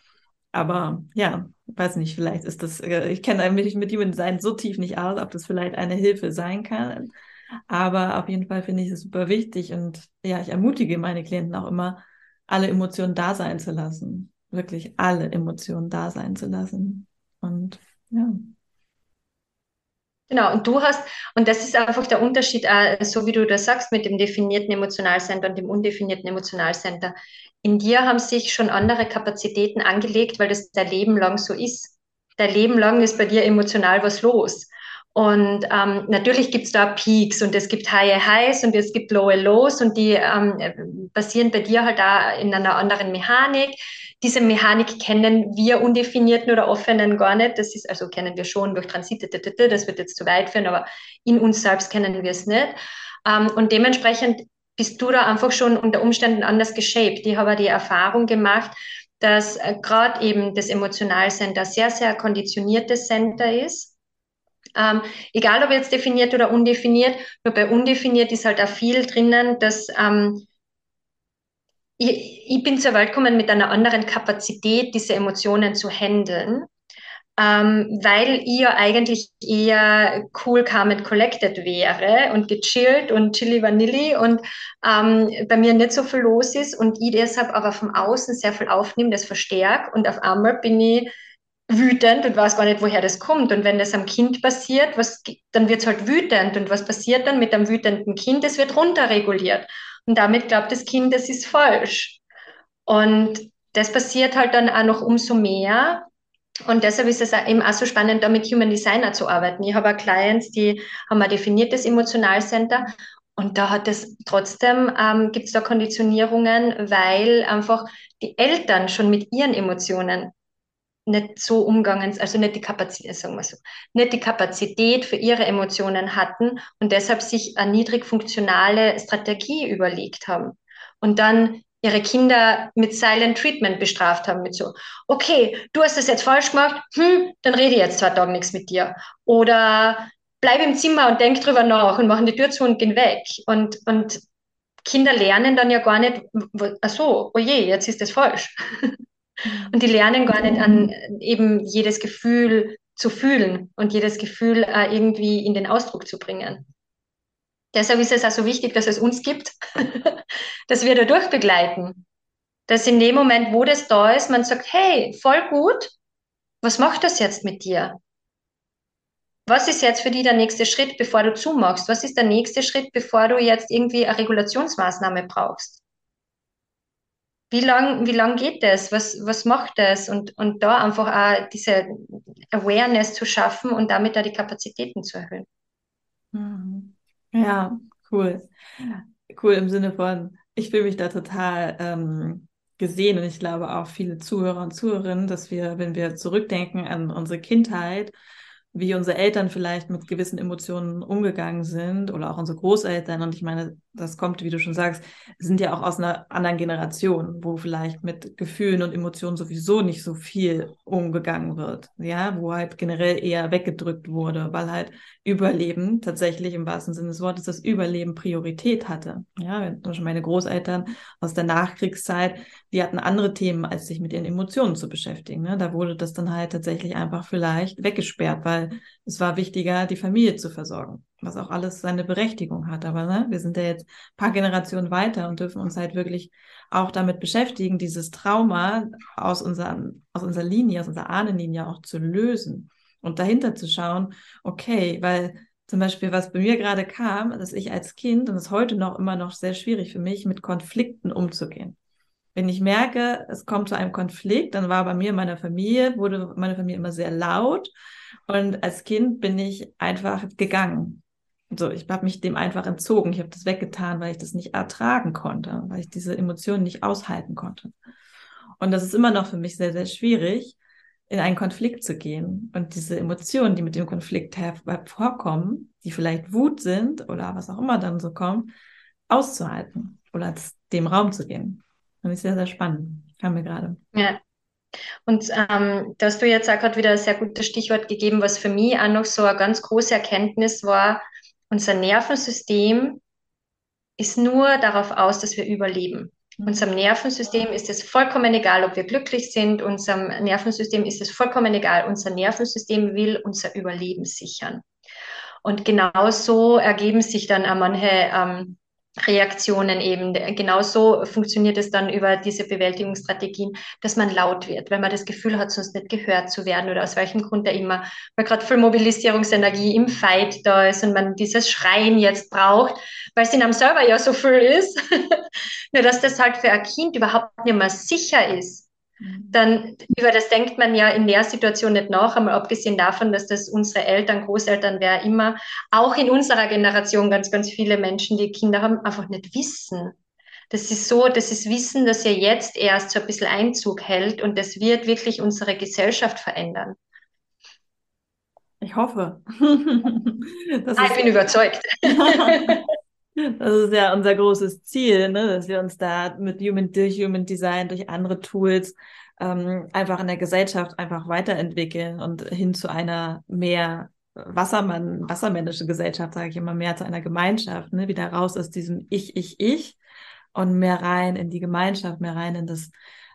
Aber ja, weiß nicht, vielleicht ist das, äh, ich kenne mich mit Human Design so tief nicht aus, ob das vielleicht eine Hilfe sein kann. Aber auf jeden Fall finde ich es super wichtig und ja, ich ermutige meine Klienten auch immer, alle Emotionen da sein zu lassen. Wirklich alle Emotionen da sein zu lassen. Und ja. Genau, und du hast, und das ist einfach der Unterschied, äh, so wie du das sagst, mit dem definierten Emotionalcenter und dem undefinierten Emotionalcenter. In dir haben sich schon andere Kapazitäten angelegt, weil das dein Leben lang so ist. Dein Leben lang ist bei dir emotional was los. Und ähm, natürlich gibt's da Peaks und es gibt High Highs und es gibt Low Lows und die ähm, basieren bei dir halt da in einer anderen Mechanik. Diese Mechanik kennen wir undefinierten oder offenen gar nicht. Das ist, also kennen wir schon durch Transite, das wird jetzt zu weit führen, aber in uns selbst kennen wir es nicht. Ähm, und dementsprechend bist du da einfach schon unter Umständen anders geshaped. Ich habe die Erfahrung gemacht, dass äh, gerade eben das Emotionalcenter sehr, sehr konditioniertes Center ist ähm, egal ob jetzt definiert oder undefiniert, nur bei undefiniert ist halt auch viel drinnen, dass ähm, ich, ich bin zur Welt gekommen mit einer anderen Kapazität, diese Emotionen zu handeln. Ähm, weil ich ja eigentlich eher cool, calm and collected wäre und gechillt und chilly vanilli und ähm, bei mir nicht so viel los ist und ich deshalb aber vom Außen sehr viel aufnehme, das verstärkt und auf einmal bin ich wütend und weiß gar nicht, woher das kommt. Und wenn das am Kind passiert, was, dann wird es halt wütend. Und was passiert dann mit einem wütenden Kind? Es wird runterreguliert. Und damit glaubt das Kind, das ist falsch. Und das passiert halt dann auch noch umso mehr, Und deshalb ist es eben auch so spannend, da mit Human Designer zu arbeiten. Ich habe auch Clients, die haben ein definiertes Emotionalcenter und da hat es trotzdem, ähm, gibt es da Konditionierungen, weil einfach die Eltern schon mit ihren Emotionen nicht so umgangen, also nicht die Kapazität, sagen wir so, nicht die Kapazität für ihre Emotionen hatten und deshalb sich eine niedrig funktionale Strategie überlegt haben. Und dann ihre Kinder mit Silent Treatment bestraft haben, mit so, okay, du hast das jetzt falsch gemacht, hm, dann rede ich jetzt zwei Tage nichts mit dir. Oder bleib im Zimmer und denk drüber nach und machen die Tür zu und gehen weg. Und, und Kinder lernen dann ja gar nicht, ach so, oh je, jetzt ist das falsch. Und die lernen gar nicht an eben jedes Gefühl zu fühlen und jedes Gefühl äh, irgendwie in den Ausdruck zu bringen. Deshalb ist es also wichtig, dass es uns gibt, dass wir da durchbegleiten. Dass in dem Moment, wo das da ist, man sagt, hey, voll gut, was macht das jetzt mit dir? Was ist jetzt für dich der nächste Schritt, bevor du zumachst? Was ist der nächste Schritt, bevor du jetzt irgendwie eine Regulationsmaßnahme brauchst? Wie lang, wie lang geht das? Was, was macht das? Und, und da einfach auch diese Awareness zu schaffen und damit da die Kapazitäten zu erhöhen. Mhm. Ja, cool. Cool im Sinne von, ich fühle mich da total ähm, gesehen und ich glaube auch viele Zuhörer und Zuhörerinnen, dass wir, wenn wir zurückdenken an unsere Kindheit, wie unsere Eltern vielleicht mit gewissen Emotionen umgegangen sind oder auch unsere Großeltern. Und ich meine, das kommt, wie du schon sagst, sind ja auch aus einer anderen Generation, wo vielleicht mit Gefühlen und Emotionen sowieso nicht so viel umgegangen wird. Ja, wo halt generell eher weggedrückt wurde, weil halt Überleben tatsächlich im wahrsten Sinne des Wortes das Überleben Priorität hatte. Ja, zum Beispiel meine Großeltern aus der Nachkriegszeit, die hatten andere Themen, als sich mit ihren Emotionen zu beschäftigen. Ne? Da wurde das dann halt tatsächlich einfach vielleicht weggesperrt, weil es war wichtiger, die Familie zu versorgen was auch alles seine Berechtigung hat. Aber ne, wir sind ja jetzt paar Generationen weiter und dürfen uns halt wirklich auch damit beschäftigen, dieses Trauma aus, unserem, aus unserer Linie, aus unserer Ahnenlinie auch zu lösen und dahinter zu schauen, okay, weil zum Beispiel, was bei mir gerade kam, dass ich als Kind, und es heute noch immer noch sehr schwierig für mich, mit Konflikten umzugehen. Wenn ich merke, es kommt zu einem Konflikt, dann war bei mir in meiner Familie, wurde meine Familie immer sehr laut. Und als Kind bin ich einfach gegangen. So, ich habe mich dem einfach entzogen. Ich habe das weggetan, weil ich das nicht ertragen konnte, weil ich diese Emotionen nicht aushalten konnte. Und das ist immer noch für mich sehr, sehr schwierig, in einen Konflikt zu gehen und diese Emotionen, die mit dem Konflikt hervorkommen, die vielleicht Wut sind oder was auch immer dann so kommt, auszuhalten oder dem Raum zu geben. Finde ich sehr, sehr spannend. Kam mir gerade. Ja. Und ähm, da hast du jetzt auch gerade wieder ein sehr gutes Stichwort gegeben, was für mich auch noch so eine ganz große Erkenntnis war, unser Nervensystem ist nur darauf aus, dass wir überleben. Mhm. Unserem Nervensystem ist es vollkommen egal, ob wir glücklich sind. Unserem Nervensystem ist es vollkommen egal. Unser Nervensystem will unser Überleben sichern. Und genau so ergeben sich dann auch manche ähm, Reaktionen eben. Genauso funktioniert es dann über diese Bewältigungsstrategien, dass man laut wird, weil man das Gefühl hat, sonst nicht gehört zu werden oder aus welchem Grund da immer, weil gerade viel Mobilisierungsenergie im Fight da ist und man dieses Schreien jetzt braucht, weil es in einem selber ja so viel ist, nur dass das halt für ein Kind überhaupt nicht mehr sicher ist. Dann über das denkt man ja in der Situation nicht nach, einmal abgesehen davon, dass das unsere Eltern, Großeltern, wer immer, auch in unserer Generation ganz, ganz viele Menschen, die Kinder haben, einfach nicht wissen. Das ist so, das ist Wissen, das ja jetzt erst so ein bisschen Einzug hält und das wird wirklich unsere Gesellschaft verändern. Ich hoffe. ah, ich bin überzeugt. Das ist ja unser großes Ziel, ne? dass wir uns da mit Human, durch Human Design, durch andere Tools ähm, einfach in der Gesellschaft einfach weiterentwickeln und hin zu einer mehr Wassermann, wassermännische Gesellschaft, sage ich immer, mehr zu einer Gemeinschaft, ne? wieder raus aus diesem Ich, Ich, Ich und mehr rein in die Gemeinschaft, mehr rein in das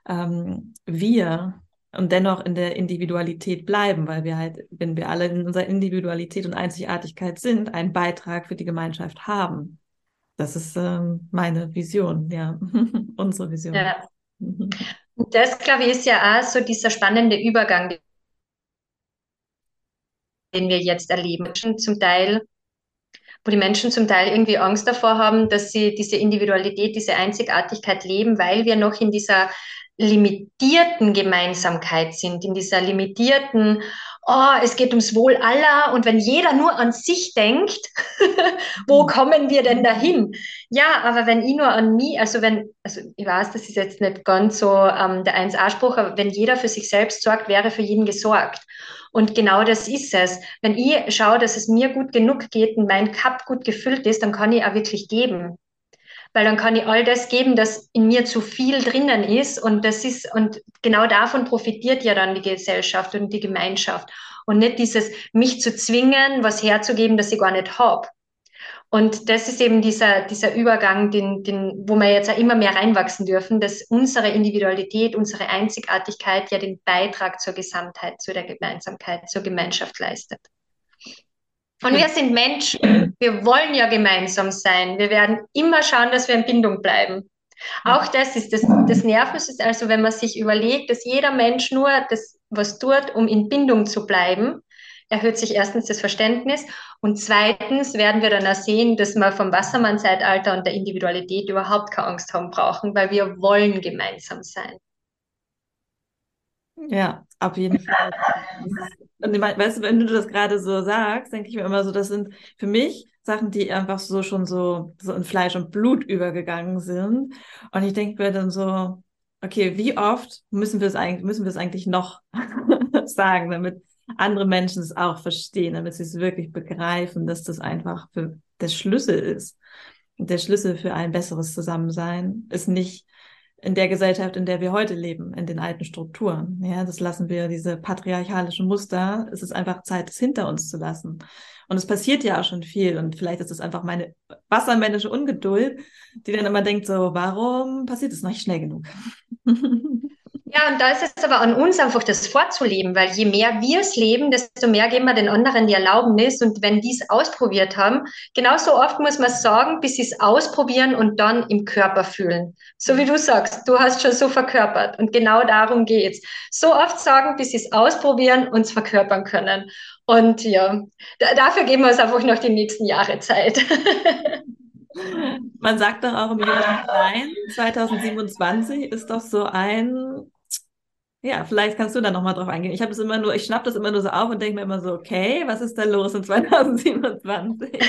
ähm, Wir und dennoch in der Individualität bleiben, weil wir halt, wenn wir alle in unserer Individualität und Einzigartigkeit sind, einen Beitrag für die Gemeinschaft haben. Das ist ähm, meine Vision, ja, unsere Vision. Ja. Und das, glaube ich, ist ja auch so dieser spannende Übergang, den wir jetzt erleben. Zum Teil wo die Menschen zum Teil irgendwie Angst davor haben, dass sie diese Individualität, diese Einzigartigkeit leben, weil wir noch in dieser limitierten Gemeinsamkeit sind, in dieser limitierten, oh, es geht ums Wohl aller und wenn jeder nur an sich denkt, wo mhm. kommen wir denn dahin? Ja, aber wenn ich nur an mich, also wenn, also ich weiß, das ist jetzt nicht ganz so ähm, der 1a-Spruch, aber wenn jeder für sich selbst sorgt, wäre für jeden gesorgt. Und genau das ist es. Wenn ich schaue, dass es mir gut genug geht und mein Cup gut gefüllt ist, dann kann ich auch wirklich geben weil dann kann ich all das geben, das in mir zu viel drinnen ist und das ist und genau davon profitiert ja dann die Gesellschaft und die Gemeinschaft und nicht dieses mich zu zwingen, was herzugeben, das ich gar nicht habe. Und das ist eben dieser, dieser Übergang, den, den, wo wir jetzt auch immer mehr reinwachsen dürfen, dass unsere Individualität, unsere Einzigartigkeit ja den Beitrag zur Gesamtheit, zu der Gemeinsamkeit, zur Gemeinschaft leistet. Und wir sind Menschen. Wir wollen ja gemeinsam sein. Wir werden immer schauen, dass wir in Bindung bleiben. Auch das ist das, das Nervensystem. Also wenn man sich überlegt, dass jeder Mensch nur das, was tut, um in Bindung zu bleiben, erhöht sich erstens das Verständnis und zweitens werden wir dann auch sehen, dass wir vom Wassermann-Zeitalter und der Individualität überhaupt keine Angst haben brauchen, weil wir wollen gemeinsam sein. Ja, auf jeden Fall. Und weißt du, wenn du das gerade so sagst, denke ich mir immer so, das sind für mich Sachen, die einfach so schon so, so in Fleisch und Blut übergegangen sind. Und ich denke mir dann so, okay, wie oft müssen wir es eigentlich, müssen wir es eigentlich noch sagen, damit andere Menschen es auch verstehen, damit sie es wirklich begreifen, dass das einfach für der Schlüssel ist. Und der Schlüssel für ein besseres Zusammensein ist nicht in der Gesellschaft, in der wir heute leben, in den alten Strukturen. Ja, das lassen wir, diese patriarchalischen Muster. Es ist einfach Zeit, es hinter uns zu lassen. Und es passiert ja auch schon viel. Und vielleicht ist es einfach meine wassermännische Ungeduld, die dann immer denkt so, warum passiert es noch nicht schnell genug? Ja, und da ist es aber an uns einfach das vorzuleben, weil je mehr wir es leben, desto mehr geben wir den anderen die Erlaubnis. Und wenn die es ausprobiert haben, genauso oft muss man sagen, bis sie es ausprobieren und dann im Körper fühlen. So wie du sagst, du hast schon so verkörpert. Und genau darum geht's. So oft sagen, bis sie es ausprobieren und es verkörpern können. Und ja, dafür geben wir es einfach noch die nächsten Jahre Zeit. Man sagt doch auch im Jahr 2027 ist doch so ein ja, vielleicht kannst du da nochmal drauf eingehen. Ich habe es immer nur, ich schnapp das immer nur so auf und denke mir immer so, okay, was ist da los in 2027?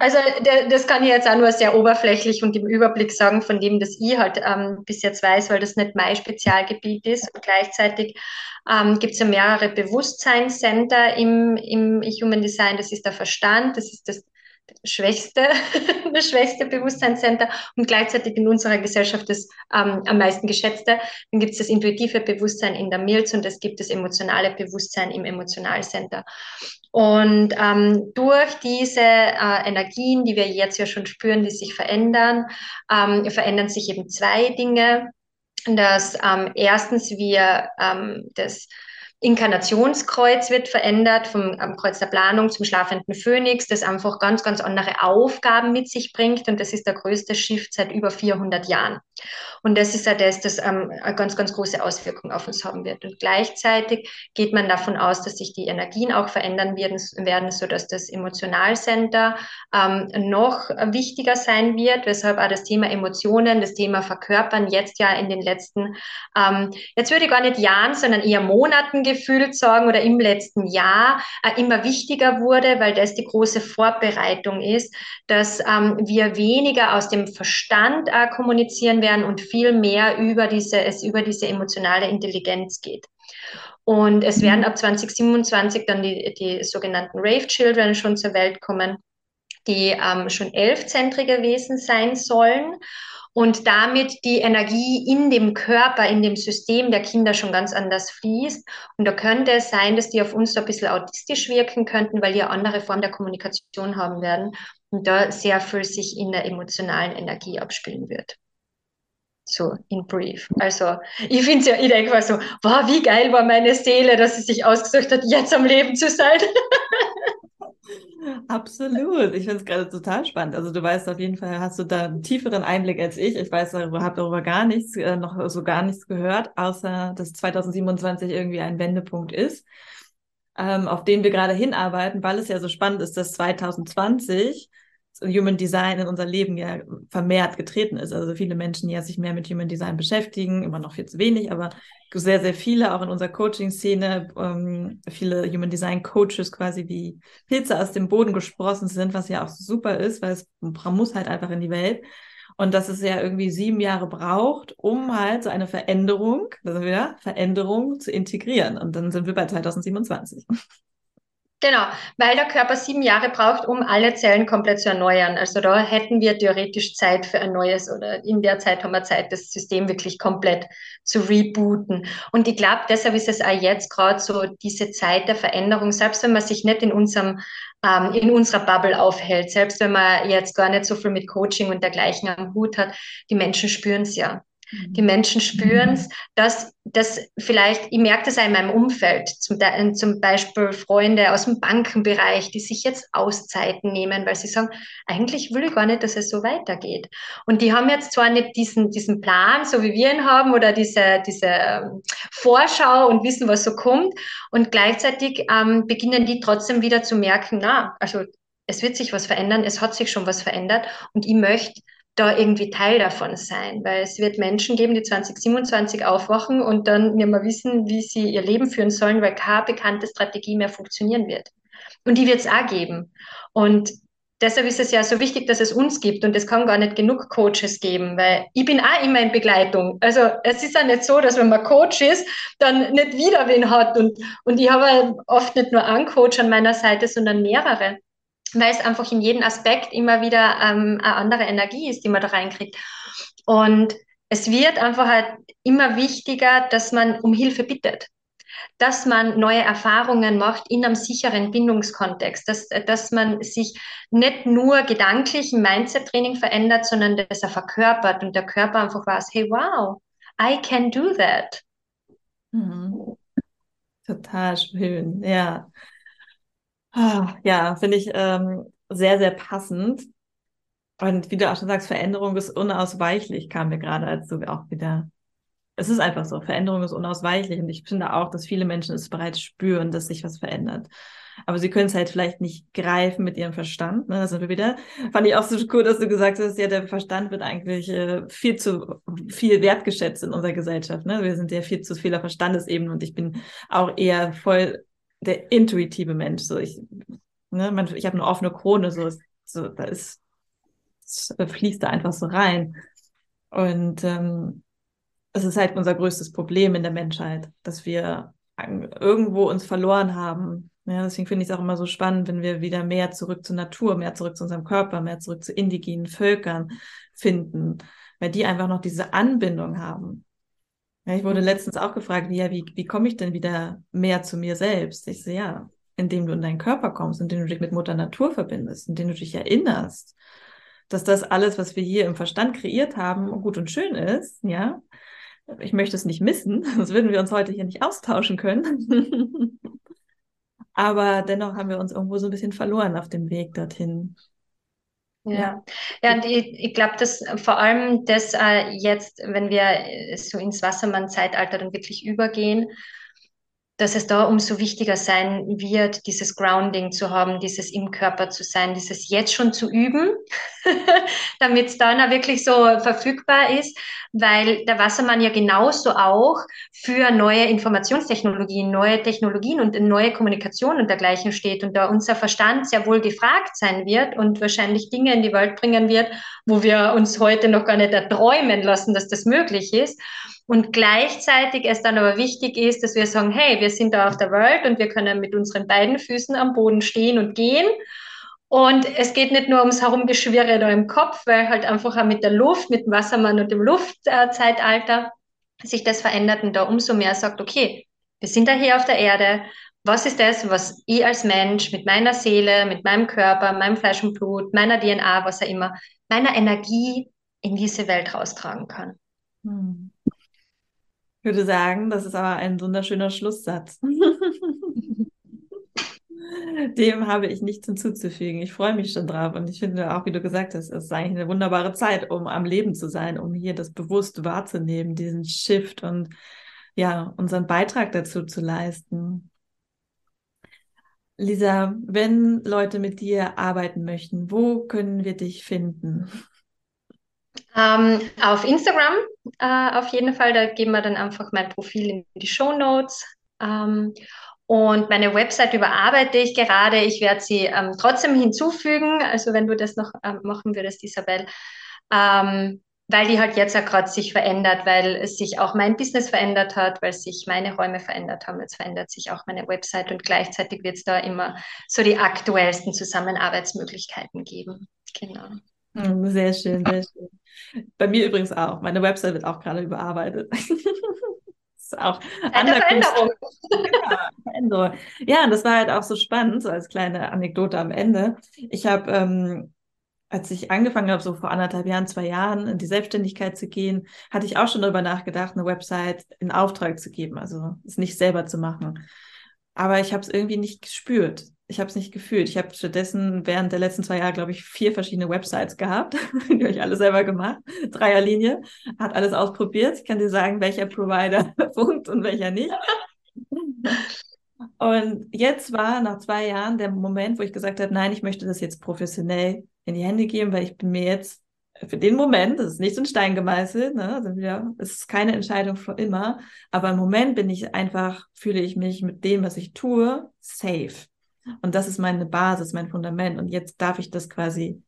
also der, das kann ich jetzt auch nur sehr oberflächlich und im Überblick sagen, von dem, das ich halt ähm, bis jetzt weiß, weil das nicht mein Spezialgebiet ist. Und gleichzeitig ähm, gibt es ja mehrere Bewusstseinscenter im, im Human Design. Das ist der Verstand, das ist das schwächste, das schwächste Bewusstseinscenter und gleichzeitig in unserer Gesellschaft das ähm, am meisten geschätzte. Dann gibt es das intuitive Bewusstsein in der Milz und es gibt das emotionale Bewusstsein im Emotionalcenter. Und ähm, durch diese äh, Energien, die wir jetzt ja schon spüren, die sich verändern, ähm, verändern sich eben zwei Dinge. Dass ähm, erstens wir ähm, das Inkarnationskreuz wird verändert vom Kreuz der Planung zum schlafenden Phönix, das einfach ganz, ganz andere Aufgaben mit sich bringt. Und das ist der größte Shift seit über 400 Jahren. Und das ist ja das, das ähm, eine ganz, ganz große Auswirkung auf uns haben wird. Und gleichzeitig geht man davon aus, dass sich die Energien auch verändern werden, werden sodass das Emotionalcenter ähm, noch wichtiger sein wird, weshalb auch das Thema Emotionen, das Thema Verkörpern jetzt ja in den letzten, ähm, jetzt würde ich gar nicht Jahren, sondern eher Monaten gefühlt sagen oder im letzten Jahr äh, immer wichtiger wurde, weil das die große Vorbereitung ist, dass ähm, wir weniger aus dem Verstand äh, kommunizieren werden und viel mehr über diese, es über diese emotionale Intelligenz geht. Und es werden ab 2027 dann die, die sogenannten Rave Children schon zur Welt kommen, die ähm, schon elfzentrige Wesen sein sollen und damit die Energie in dem Körper, in dem System der Kinder schon ganz anders fließt. Und da könnte es sein, dass die auf uns so ein bisschen autistisch wirken könnten, weil die eine andere Form der Kommunikation haben werden und da sehr viel sich in der emotionalen Energie abspielen wird. So in brief. Also ich finde es ja, ich denke mal so, wow, wie geil war meine Seele, dass sie sich ausgesucht hat, jetzt am Leben zu sein. Absolut. Ich finde es gerade total spannend. Also du weißt auf jeden Fall, hast du da einen tieferen Einblick als ich. Ich weiß darüber, habe darüber gar nichts, äh, noch so gar nichts gehört, außer dass 2027 irgendwie ein Wendepunkt ist. ähm, auf den wir gerade hinarbeiten, weil es ja so spannend ist, dass 2020 Human Design in unser Leben ja vermehrt getreten ist. Also viele Menschen, die ja sich mehr mit Human Design beschäftigen, immer noch viel zu wenig, aber sehr, sehr viele, auch in unserer Coaching-Szene, ähm, viele Human Design Coaches quasi wie Pilze aus dem Boden gesprossen sind, was ja auch super ist, weil es muss halt einfach in die Welt. Und dass es ja irgendwie sieben Jahre braucht, um halt so eine Veränderung, also wieder Veränderung zu integrieren. Und dann sind wir bei 2027. Genau, weil der Körper sieben Jahre braucht, um alle Zellen komplett zu erneuern. Also da hätten wir theoretisch Zeit für ein neues oder in der Zeit haben wir Zeit, das System wirklich komplett zu rebooten. Und ich glaube, deshalb ist es auch jetzt gerade so diese Zeit der Veränderung, selbst wenn man sich nicht in unserem ähm, in unserer Bubble aufhält, selbst wenn man jetzt gar nicht so viel mit Coaching und dergleichen am Hut hat, die Menschen spüren es ja. Die Menschen spüren es, dass das vielleicht, ich merke das auch in meinem Umfeld, zum, zum Beispiel Freunde aus dem Bankenbereich, die sich jetzt Auszeiten nehmen, weil sie sagen, eigentlich will ich gar nicht, dass es so weitergeht. Und die haben jetzt zwar nicht diesen, diesen Plan, so wie wir ihn haben, oder diese, diese ähm, Vorschau und wissen, was so kommt. Und gleichzeitig ähm, beginnen die trotzdem wieder zu merken, na, also es wird sich was verändern, es hat sich schon was verändert und ich möchte da irgendwie Teil davon sein, weil es wird Menschen geben, die 2027 aufwachen und dann nicht mehr wissen, wie sie ihr Leben führen sollen, weil keine bekannte Strategie mehr funktionieren wird. Und die wird es auch geben. Und deshalb ist es ja so wichtig, dass es uns gibt und es kann gar nicht genug Coaches geben, weil ich bin auch immer in Begleitung. Also es ist ja nicht so, dass wenn man Coach ist, dann nicht wieder wen hat und, und ich habe oft nicht nur einen Coach an meiner Seite, sondern mehrere weil es einfach in jedem Aspekt immer wieder ähm, eine andere Energie ist, die man da reinkriegt. Und es wird einfach halt immer wichtiger, dass man um Hilfe bittet, dass man neue Erfahrungen macht in einem sicheren Bindungskontext, dass, dass man sich nicht nur gedanklich im Mindset-Training verändert, sondern dass er verkörpert und der Körper einfach weiß, hey, wow, I can do that. Mhm. Total schön, ja. Ah, ja, finde ich ähm, sehr, sehr passend. Und wie du auch schon sagst, Veränderung ist unausweichlich, kam mir gerade als du auch wieder. Es ist einfach so, Veränderung ist unausweichlich. Und ich finde auch, dass viele Menschen es bereits spüren, dass sich was verändert. Aber sie können es halt vielleicht nicht greifen mit ihrem Verstand. Ne? Da sind wir wieder. Fand ich auch so cool, dass du gesagt hast, ja, der Verstand wird eigentlich äh, viel zu viel wertgeschätzt in unserer Gesellschaft. Ne? Wir sind ja viel zu viel auf Verstandesebene und ich bin auch eher voll der intuitive Mensch. So ich, ne, man, ich habe eine offene Krone, so, so da ist, fließt da einfach so rein. Und ähm, es ist halt unser größtes Problem in der Menschheit, dass wir irgendwo uns verloren haben. Ja, deswegen finde ich es auch immer so spannend, wenn wir wieder mehr zurück zur Natur, mehr zurück zu unserem Körper, mehr zurück zu indigenen Völkern finden, weil die einfach noch diese Anbindung haben. Ja, ich wurde letztens auch gefragt, ja, wie, wie komme ich denn wieder mehr zu mir selbst? Ich so, ja, indem du in deinen Körper kommst, indem du dich mit Mutter Natur verbindest, indem du dich erinnerst, dass das alles, was wir hier im Verstand kreiert haben, gut und schön ist, ja. Ich möchte es nicht missen, sonst würden wir uns heute hier nicht austauschen können. Aber dennoch haben wir uns irgendwo so ein bisschen verloren auf dem Weg dorthin. Ja, ja, und ich, ich glaube, dass vor allem das äh, jetzt, wenn wir äh, so ins Wassermann-Zeitalter dann wirklich übergehen, dass es da umso wichtiger sein wird, dieses Grounding zu haben, dieses im Körper zu sein, dieses jetzt schon zu üben, damit es dann auch wirklich so verfügbar ist, weil der Wassermann ja genauso auch für neue Informationstechnologien, neue Technologien und neue Kommunikation und dergleichen steht und da unser Verstand sehr wohl gefragt sein wird und wahrscheinlich Dinge in die Welt bringen wird, wo wir uns heute noch gar nicht erträumen lassen, dass das möglich ist. Und gleichzeitig es dann aber wichtig ist, dass wir sagen, hey, wir sind da auf der Welt und wir können mit unseren beiden Füßen am Boden stehen und gehen. Und es geht nicht nur ums Herumgeschwirre da im Kopf, weil halt einfach auch mit der Luft, mit dem Wassermann und dem Luftzeitalter sich das verändert und da umso mehr sagt, okay, wir sind da hier auf der Erde. Was ist das, was ich als Mensch mit meiner Seele, mit meinem Körper, meinem Fleisch und Blut, meiner DNA, was auch immer, meiner Energie in diese Welt raustragen kann? Hm. Ich würde sagen, das ist aber ein wunderschöner Schlusssatz. Dem habe ich nichts hinzuzufügen. Ich freue mich schon drauf und ich finde auch, wie du gesagt hast, es ist eigentlich eine wunderbare Zeit, um am Leben zu sein, um hier das bewusst wahrzunehmen, diesen Shift und ja, unseren Beitrag dazu zu leisten. Lisa, wenn Leute mit dir arbeiten möchten, wo können wir dich finden? Ähm, auf Instagram äh, auf jeden Fall, da geben wir dann einfach mein Profil in die Show Notes. Ähm, und meine Website überarbeite ich gerade. Ich werde sie ähm, trotzdem hinzufügen. Also wenn du das noch ähm, machen würdest, Isabel, ähm, weil die halt jetzt ja gerade sich verändert, weil es sich auch mein Business verändert hat, weil sich meine Räume verändert haben. Jetzt verändert sich auch meine Website und gleichzeitig wird es da immer so die aktuellsten Zusammenarbeitsmöglichkeiten geben. Genau. Hm, sehr schön, sehr schön. Bei mir übrigens auch. Meine Website wird auch gerade überarbeitet. ist auch eine Veränderung. Ja, Veränderung. Ja, und das war halt auch so spannend, so als kleine Anekdote am Ende. Ich habe, ähm, als ich angefangen habe, so vor anderthalb Jahren, zwei Jahren in die Selbstständigkeit zu gehen, hatte ich auch schon darüber nachgedacht, eine Website in Auftrag zu geben, also es nicht selber zu machen. Aber ich habe es irgendwie nicht gespürt. Ich habe es nicht gefühlt. Ich habe stattdessen während der letzten zwei Jahre, glaube ich, vier verschiedene Websites gehabt. die habe ich alle selber gemacht. Dreierlinie. Hat alles ausprobiert. Ich kann dir sagen, welcher Provider funkt und welcher nicht. Und jetzt war nach zwei Jahren der Moment, wo ich gesagt habe, nein, ich möchte das jetzt professionell in die Hände geben, weil ich bin mir jetzt für den Moment, das ist nicht so ein Stein gemeißelt, ne? Also wieder, es ist keine Entscheidung für immer, aber im Moment bin ich einfach, fühle ich mich mit dem, was ich tue, safe. Und das ist meine Basis, mein Fundament. Und jetzt darf ich das quasi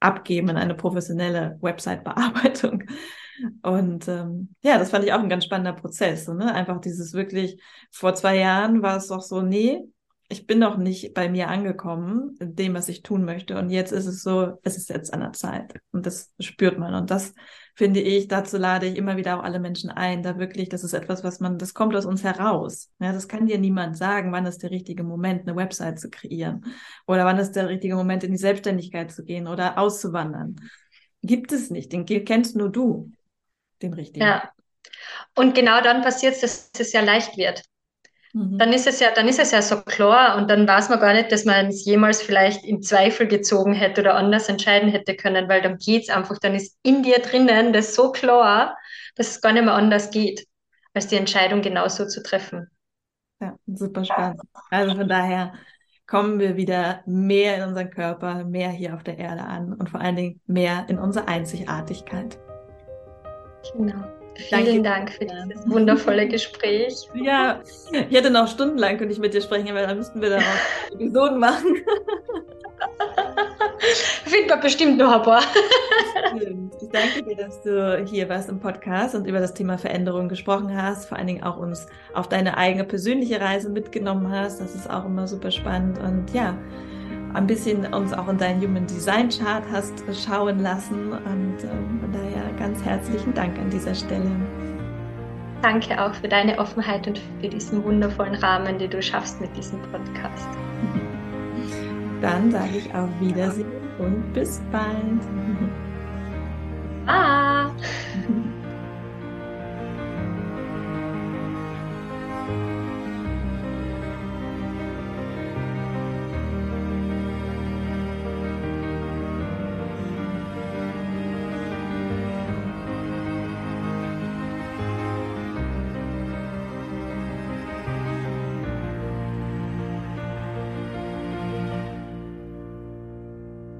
abgeben in eine professionelle Website-Bearbeitung. Und ähm, ja, das fand ich auch ein ganz spannender Prozess. Ne? Einfach dieses wirklich, vor zwei Jahren war es doch so, nee, ich bin noch nicht bei mir angekommen, dem, was ich tun möchte. Und jetzt ist es so, es ist jetzt an der Zeit. Und das spürt man. Und das finde ich, dazu lade ich immer wieder auch alle Menschen ein, da wirklich, das ist etwas, was man, das kommt aus uns heraus. Ja, das kann dir niemand sagen, wann ist der richtige Moment, eine Website zu kreieren. Oder wann ist der richtige Moment, in die Selbstständigkeit zu gehen oder auszuwandern. Gibt es nicht. Den kennst nur du, den richtigen. Ja. Und genau dann passiert es, dass es ja leicht wird. Mhm. Dann ist es ja, dann ist es ja so klar und dann weiß man gar nicht, dass man es jemals vielleicht in Zweifel gezogen hätte oder anders entscheiden hätte können, weil dann geht es einfach, dann ist in dir drinnen das so klar, dass es gar nicht mehr anders geht, als die Entscheidung genauso zu treffen. Ja, super spannend. Also von daher kommen wir wieder mehr in unseren Körper, mehr hier auf der Erde an und vor allen Dingen mehr in unsere Einzigartigkeit. Genau. Vielen Dank für dieses wundervolle Gespräch. Ja, ich hätte noch stundenlang könnte ich mit dir sprechen, aber dann müssten wir da auch Episoden machen. Findet man bestimmt noch ein paar. Ich danke dir, dass du hier warst im Podcast und über das Thema Veränderung gesprochen hast, vor allen Dingen auch uns auf deine eigene persönliche Reise mitgenommen hast. Das ist auch immer super spannend und ja, ein bisschen uns auch in deinen Human Design Chart hast schauen lassen. Und ähm, von daher ganz herzlichen Dank an dieser Stelle. Danke auch für deine Offenheit und für diesen wundervollen Rahmen, den du schaffst mit diesem Podcast. Dann sage ich auf Wiedersehen und bis bald. Ah!